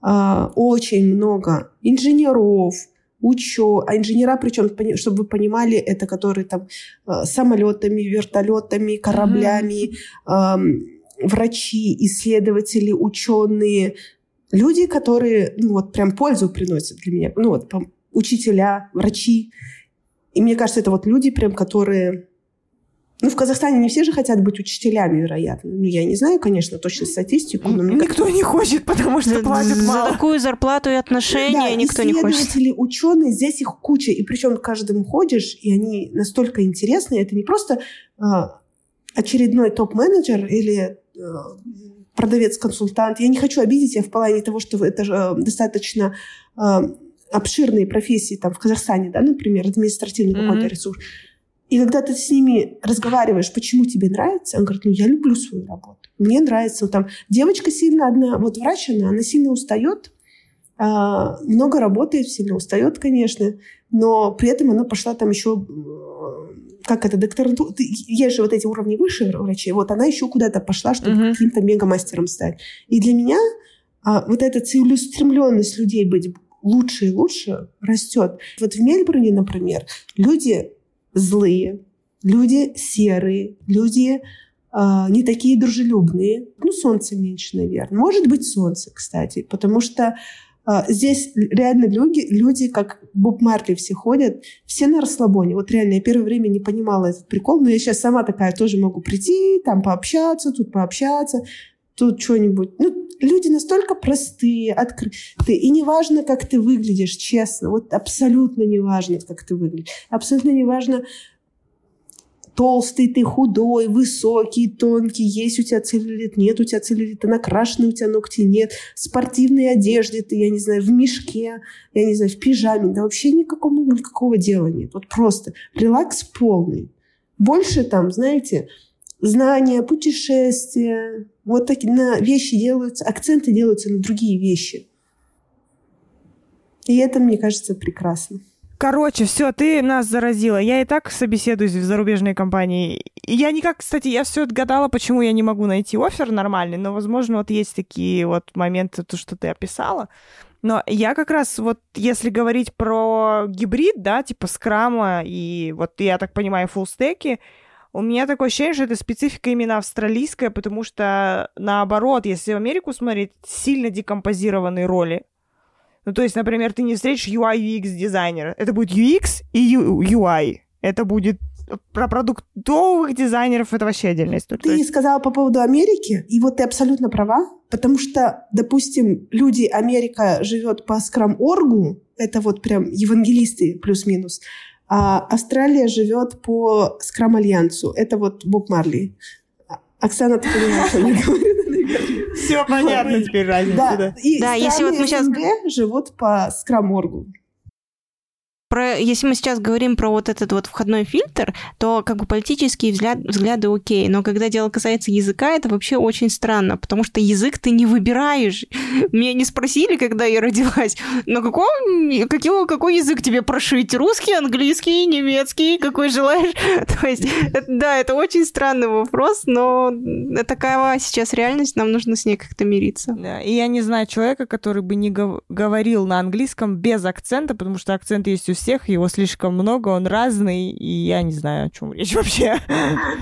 а, очень много инженеров, учё, а инженера, причем, чтобы вы понимали, это которые там а, самолетами, вертолетами, кораблями, mm-hmm. врачи, исследователи, ученые, люди, которые, ну вот прям пользу приносят для меня, ну вот учителя, врачи. И мне кажется, это вот люди прям, которые ну, в Казахстане не все же хотят быть учителями, вероятно. Ну, я не знаю, конечно, точно статистику. Но мне Никто не хочет, потому что платят мало. За такую зарплату и отношения да, никто не хочет. исследователи, ученые, здесь их куча. И причем каждым ходишь, и они настолько интересные. Это не просто а, очередной топ-менеджер или а, продавец-консультант. Я не хочу обидеть, я в плане того, что это же а, достаточно а, обширные профессии там в Казахстане, да, например, административный mm-hmm. какой-то ресурс. И когда ты с ними разговариваешь, почему тебе нравится, он говорит, ну, я люблю свою работу. Мне нравится. Вот там девочка сильно одна, вот врач она, она сильно устает, а, много работает, сильно устает, конечно, но при этом она пошла там еще как это, докторантура, есть же вот эти уровни выше врачей, вот она еще куда-то пошла, чтобы uh-huh. каким-то мегамастером стать. И для меня а, вот эта целеустремленность людей быть лучше и лучше растет. Вот в Мельбурне, например, люди злые, люди серые, люди э, не такие дружелюбные. Ну, солнца меньше, наверное. Может быть, солнце, кстати, потому что э, здесь реально люди, люди, как Боб Марли все ходят, все на расслабоне. Вот реально, я первое время не понимала этот прикол, но я сейчас сама такая тоже могу прийти, там пообщаться, тут пообщаться, тут что-нибудь. Ну, люди настолько простые, открытые. И неважно, как ты выглядишь, честно. Вот абсолютно неважно, как ты выглядишь. Абсолютно неважно, толстый ты, худой, высокий, тонкий, есть у тебя целлюлит, нет у тебя целлюлита, накрашенный у тебя ногти, нет, в спортивной одежде ты, я не знаю, в мешке, я не знаю, в пижаме, да вообще никакого, никакого дела нет. Вот просто релакс полный. Больше там, знаете, знания, путешествия. Вот такие на вещи делаются, акценты делаются на другие вещи. И это, мне кажется, прекрасно. Короче, все, ты нас заразила. Я и так собеседуюсь в зарубежной компании. Я никак, кстати, я все гадала, почему я не могу найти офер нормальный, но, возможно, вот есть такие вот моменты, то, что ты описала. Но я как раз вот, если говорить про гибрид, да, типа скрама и вот, я так понимаю, фуллстеки, у меня такое ощущение, что это специфика именно австралийская, потому что наоборот, если в Америку смотреть, сильно декомпозированные роли. Ну, то есть, например, ты не встретишь UI UX дизайнера. Это будет UX и UI. Это будет про продуктовых дизайнеров это вообще отдельная история. Ты сказала по поводу Америки, и вот ты абсолютно права, потому что, допустим, люди, Америка живет по скрам-оргу, это вот прям евангелисты плюс-минус, а Австралия живет по Скрам-альянсу. Это вот Боб Марли. Оксана, ты понимаешь, что я говорю, Все понятно теперь разница. Да, и да если вот мы сейчас... живут по Скрам-оргу про, если мы сейчас говорим про вот этот вот входной фильтр, то как бы политические взгляд, взгляды окей, но когда дело касается языка, это вообще очень странно, потому что язык ты не выбираешь. [laughs] Меня не спросили, когда я родилась, на каком, какой, какой язык тебе прошить? Русский, английский, немецкий, какой желаешь? [laughs] То есть, да, это очень странный вопрос, но такая сейчас реальность, нам нужно с ней как-то мириться. Да, и я не знаю человека, который бы не говорил на английском без акцента, потому что акцент есть у всех, его слишком много, он разный, и я не знаю, о чем речь [laughs] вообще.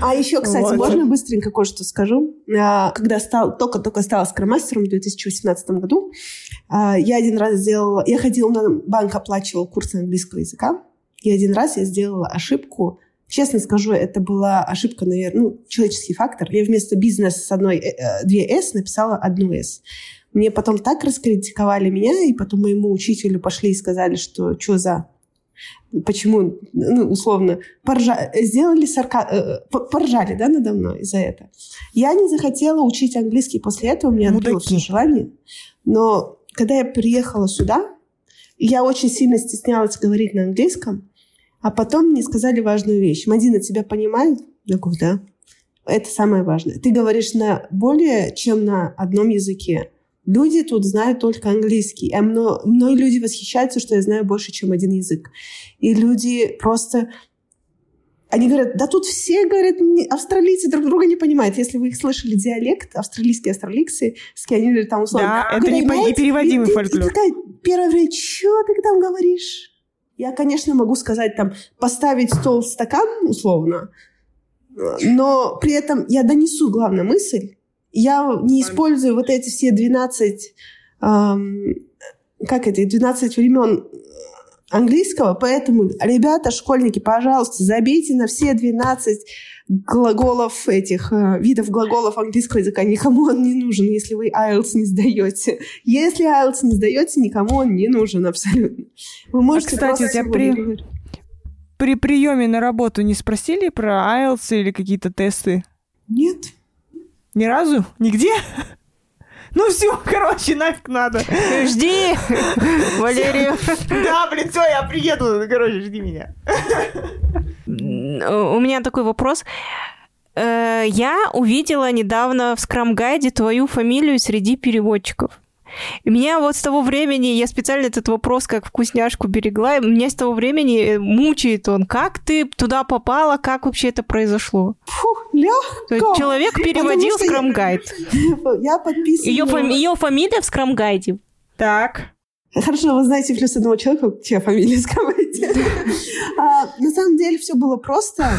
А еще, кстати, вот. можно быстренько кое-что скажу? А, когда стал, только-только стала скромастером в 2018 году, а, я один раз сделала, я ходила на банк, оплачивал курсы английского языка, и один раз я сделала ошибку, Честно скажу, это была ошибка, наверное, ну, человеческий фактор. Я вместо бизнес с одной э, э, две «с» написала одну «с». Мне потом так раскритиковали меня, и потом моему учителю пошли и сказали, что что за почему, ну, условно, поржа... сделали сарка... Э, поржали, да, надо мной за это. Я не захотела учить английский после этого, у меня отбилось желание. Но когда я приехала сюда, Я очень сильно стеснялась говорить на английском, а потом мне сказали важную вещь. Мадина, тебя понимают? Я говорю, да. Это самое важное. Ты говоришь на более чем на одном языке. Люди тут знают только английский. А мно, многие люди восхищаются, что я знаю больше, чем один язык. И люди просто... Они говорят, да тут все, говорят, австралийцы друг друга не понимают. Если вы их слышали диалект, австралийские австралийцы, с кем они там условно... Да, это не, не переводимый и, фольклор. И, и такая первая время, что ты там говоришь? Я, конечно, могу сказать там, поставить стол, стакан, условно, но при этом я донесу главную мысль, я не использую вот эти все 12, эм, как это, 12 времен английского, поэтому, ребята, школьники, пожалуйста, забейте на все 12 глаголов этих, э, видов глаголов английского языка. Никому он не нужен, если вы IELTS не сдаете. Если IELTS не сдаете, никому он не нужен абсолютно. Вы можете а, кстати, тебя при, при приеме на работу не спросили про IELTS или какие-то тесты? Нет. Ни разу? Нигде? [laughs] Ну все, [laughs] короче, нафиг надо. Жди, [laughs] Валерию. Да, блин, все, я приеду. Короче, жди меня. У меня такой вопрос. Э, я увидела недавно в скрам-гайде твою фамилию среди переводчиков. И меня вот с того времени, я специально этот вопрос как вкусняшку берегла, и меня с того времени э, мучает он. Как ты туда попала, как вообще это произошло? Фу, легко. человек переводил скрам-гайд. [laughs] Я, подписываю. Ее, фами- ее фамилия в скрам-гайде. Так. Хорошо, вы знаете плюс одного человека, чья фамилия скажите. [laughs] а, на самом деле все было просто.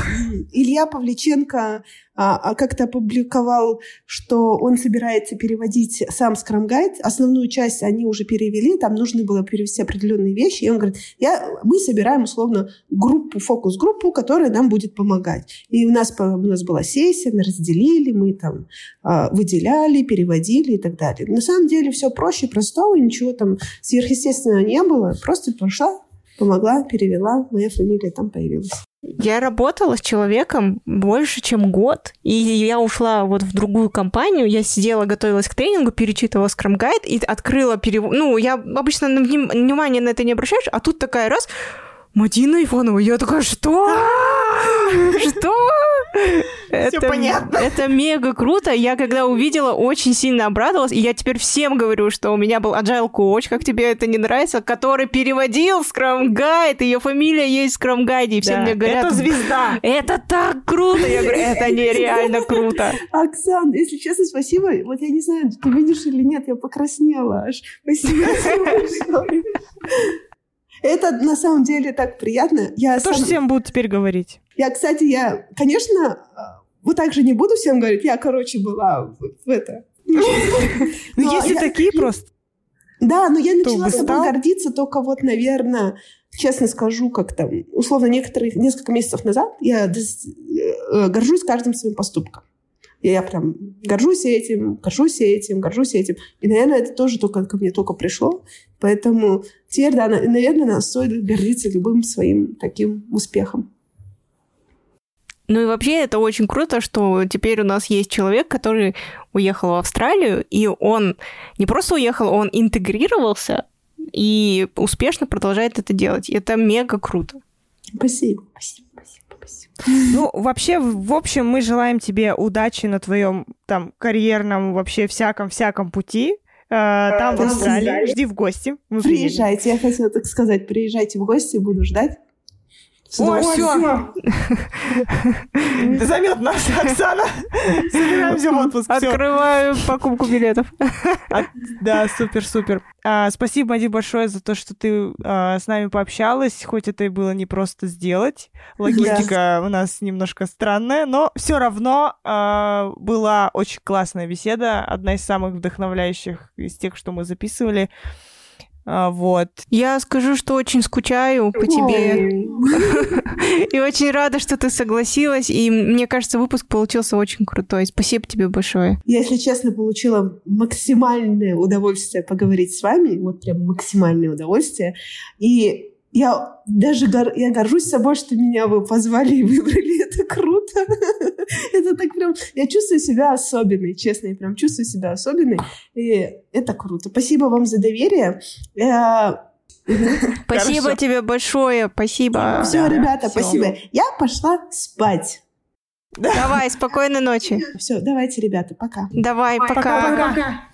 Илья Павличенко а, а как-то опубликовал, что он собирается переводить сам Scrum Guide. Основную часть они уже перевели, там нужно было перевести определенные вещи. И он говорит, я, мы собираем условно группу, фокус-группу, которая нам будет помогать. И у нас, у нас была сессия, мы разделили, мы там а, выделяли, переводили и так далее. На самом деле все проще, простого, ничего там сверхъестественного не было. Просто пошла, помогла, перевела, моя фамилия там появилась. Я работала с человеком больше, чем год, и я ушла вот в другую компанию, я сидела, готовилась к тренингу, перечитывала Scrum Guide и открыла перевод. Ну, я обычно внимание на это не обращаешь, а тут такая раз, Мадина Иванова. Я такая, что? Что? Все понятно. Это мега круто. Я когда увидела, очень сильно обрадовалась. И я теперь всем говорю, что у меня был agile коуч, как тебе это не нравится, который переводил Scrum Guide. Ее фамилия есть в Scrum Guide. И все мне говорят... Это звезда. Это так круто. Я говорю, это нереально круто. Оксан, если честно, спасибо. Вот я не знаю, ты видишь или нет, я покраснела аж. Спасибо. [laughs] Это на самом деле так приятно. Я Тоже сам... всем будут теперь говорить. Я, кстати, я, конечно, вот так же не буду всем говорить. Я, короче, была в, это. Ну, если такие просто. Да, но я начала собой гордиться только вот, наверное, честно скажу, как там, условно, некоторые, несколько месяцев назад я э, горжусь каждым своим поступком. И я прям горжусь этим, горжусь этим, горжусь этим. И, наверное, это тоже только ко мне только пришло. Поэтому теперь, да, наверное, нас стоит гордиться любым своим таким успехом. Ну и вообще это очень круто, что теперь у нас есть человек, который уехал в Австралию, и он не просто уехал, он интегрировался и успешно продолжает это делать. И это мега круто. Спасибо. Спасибо. Ну, вообще, в общем, мы желаем тебе удачи на твоем там карьерном, вообще всяком-всяком пути. Э, там в Австралии. Жди в гости. Мы приезжайте, приедем. я хотела так сказать, приезжайте в гости, буду ждать. О, все. Займет нас, Оксана. Собираемся в отпуск. Открываю покупку билетов. Да, супер-супер. А, спасибо, Мади, большое за то, что ты а, с нами пообщалась, хоть это и было не просто сделать. Логистика у нас немножко странная, но все равно а, была очень классная беседа, одна из самых вдохновляющих из тех, что мы записывали. А, вот. Я скажу, что очень скучаю по тебе. [laughs] И очень рада, что ты согласилась. И мне кажется, выпуск получился очень крутой. Спасибо тебе большое. Я, если честно, получила максимальное удовольствие поговорить с вами. Вот прям максимальное удовольствие. И я даже гор... я горжусь собой, что меня вы позвали и выбрали. Это круто. [laughs] это так прям... Я чувствую себя особенной, честно. Я прям чувствую себя особенной. И это круто. Спасибо вам за доверие. Я... [laughs] Спасибо тебе большое, спасибо. Все, ребята, спасибо. Я пошла спать. Давай, спокойной ночи. Все, давайте, ребята, пока. Давай, пока. Пока-пока.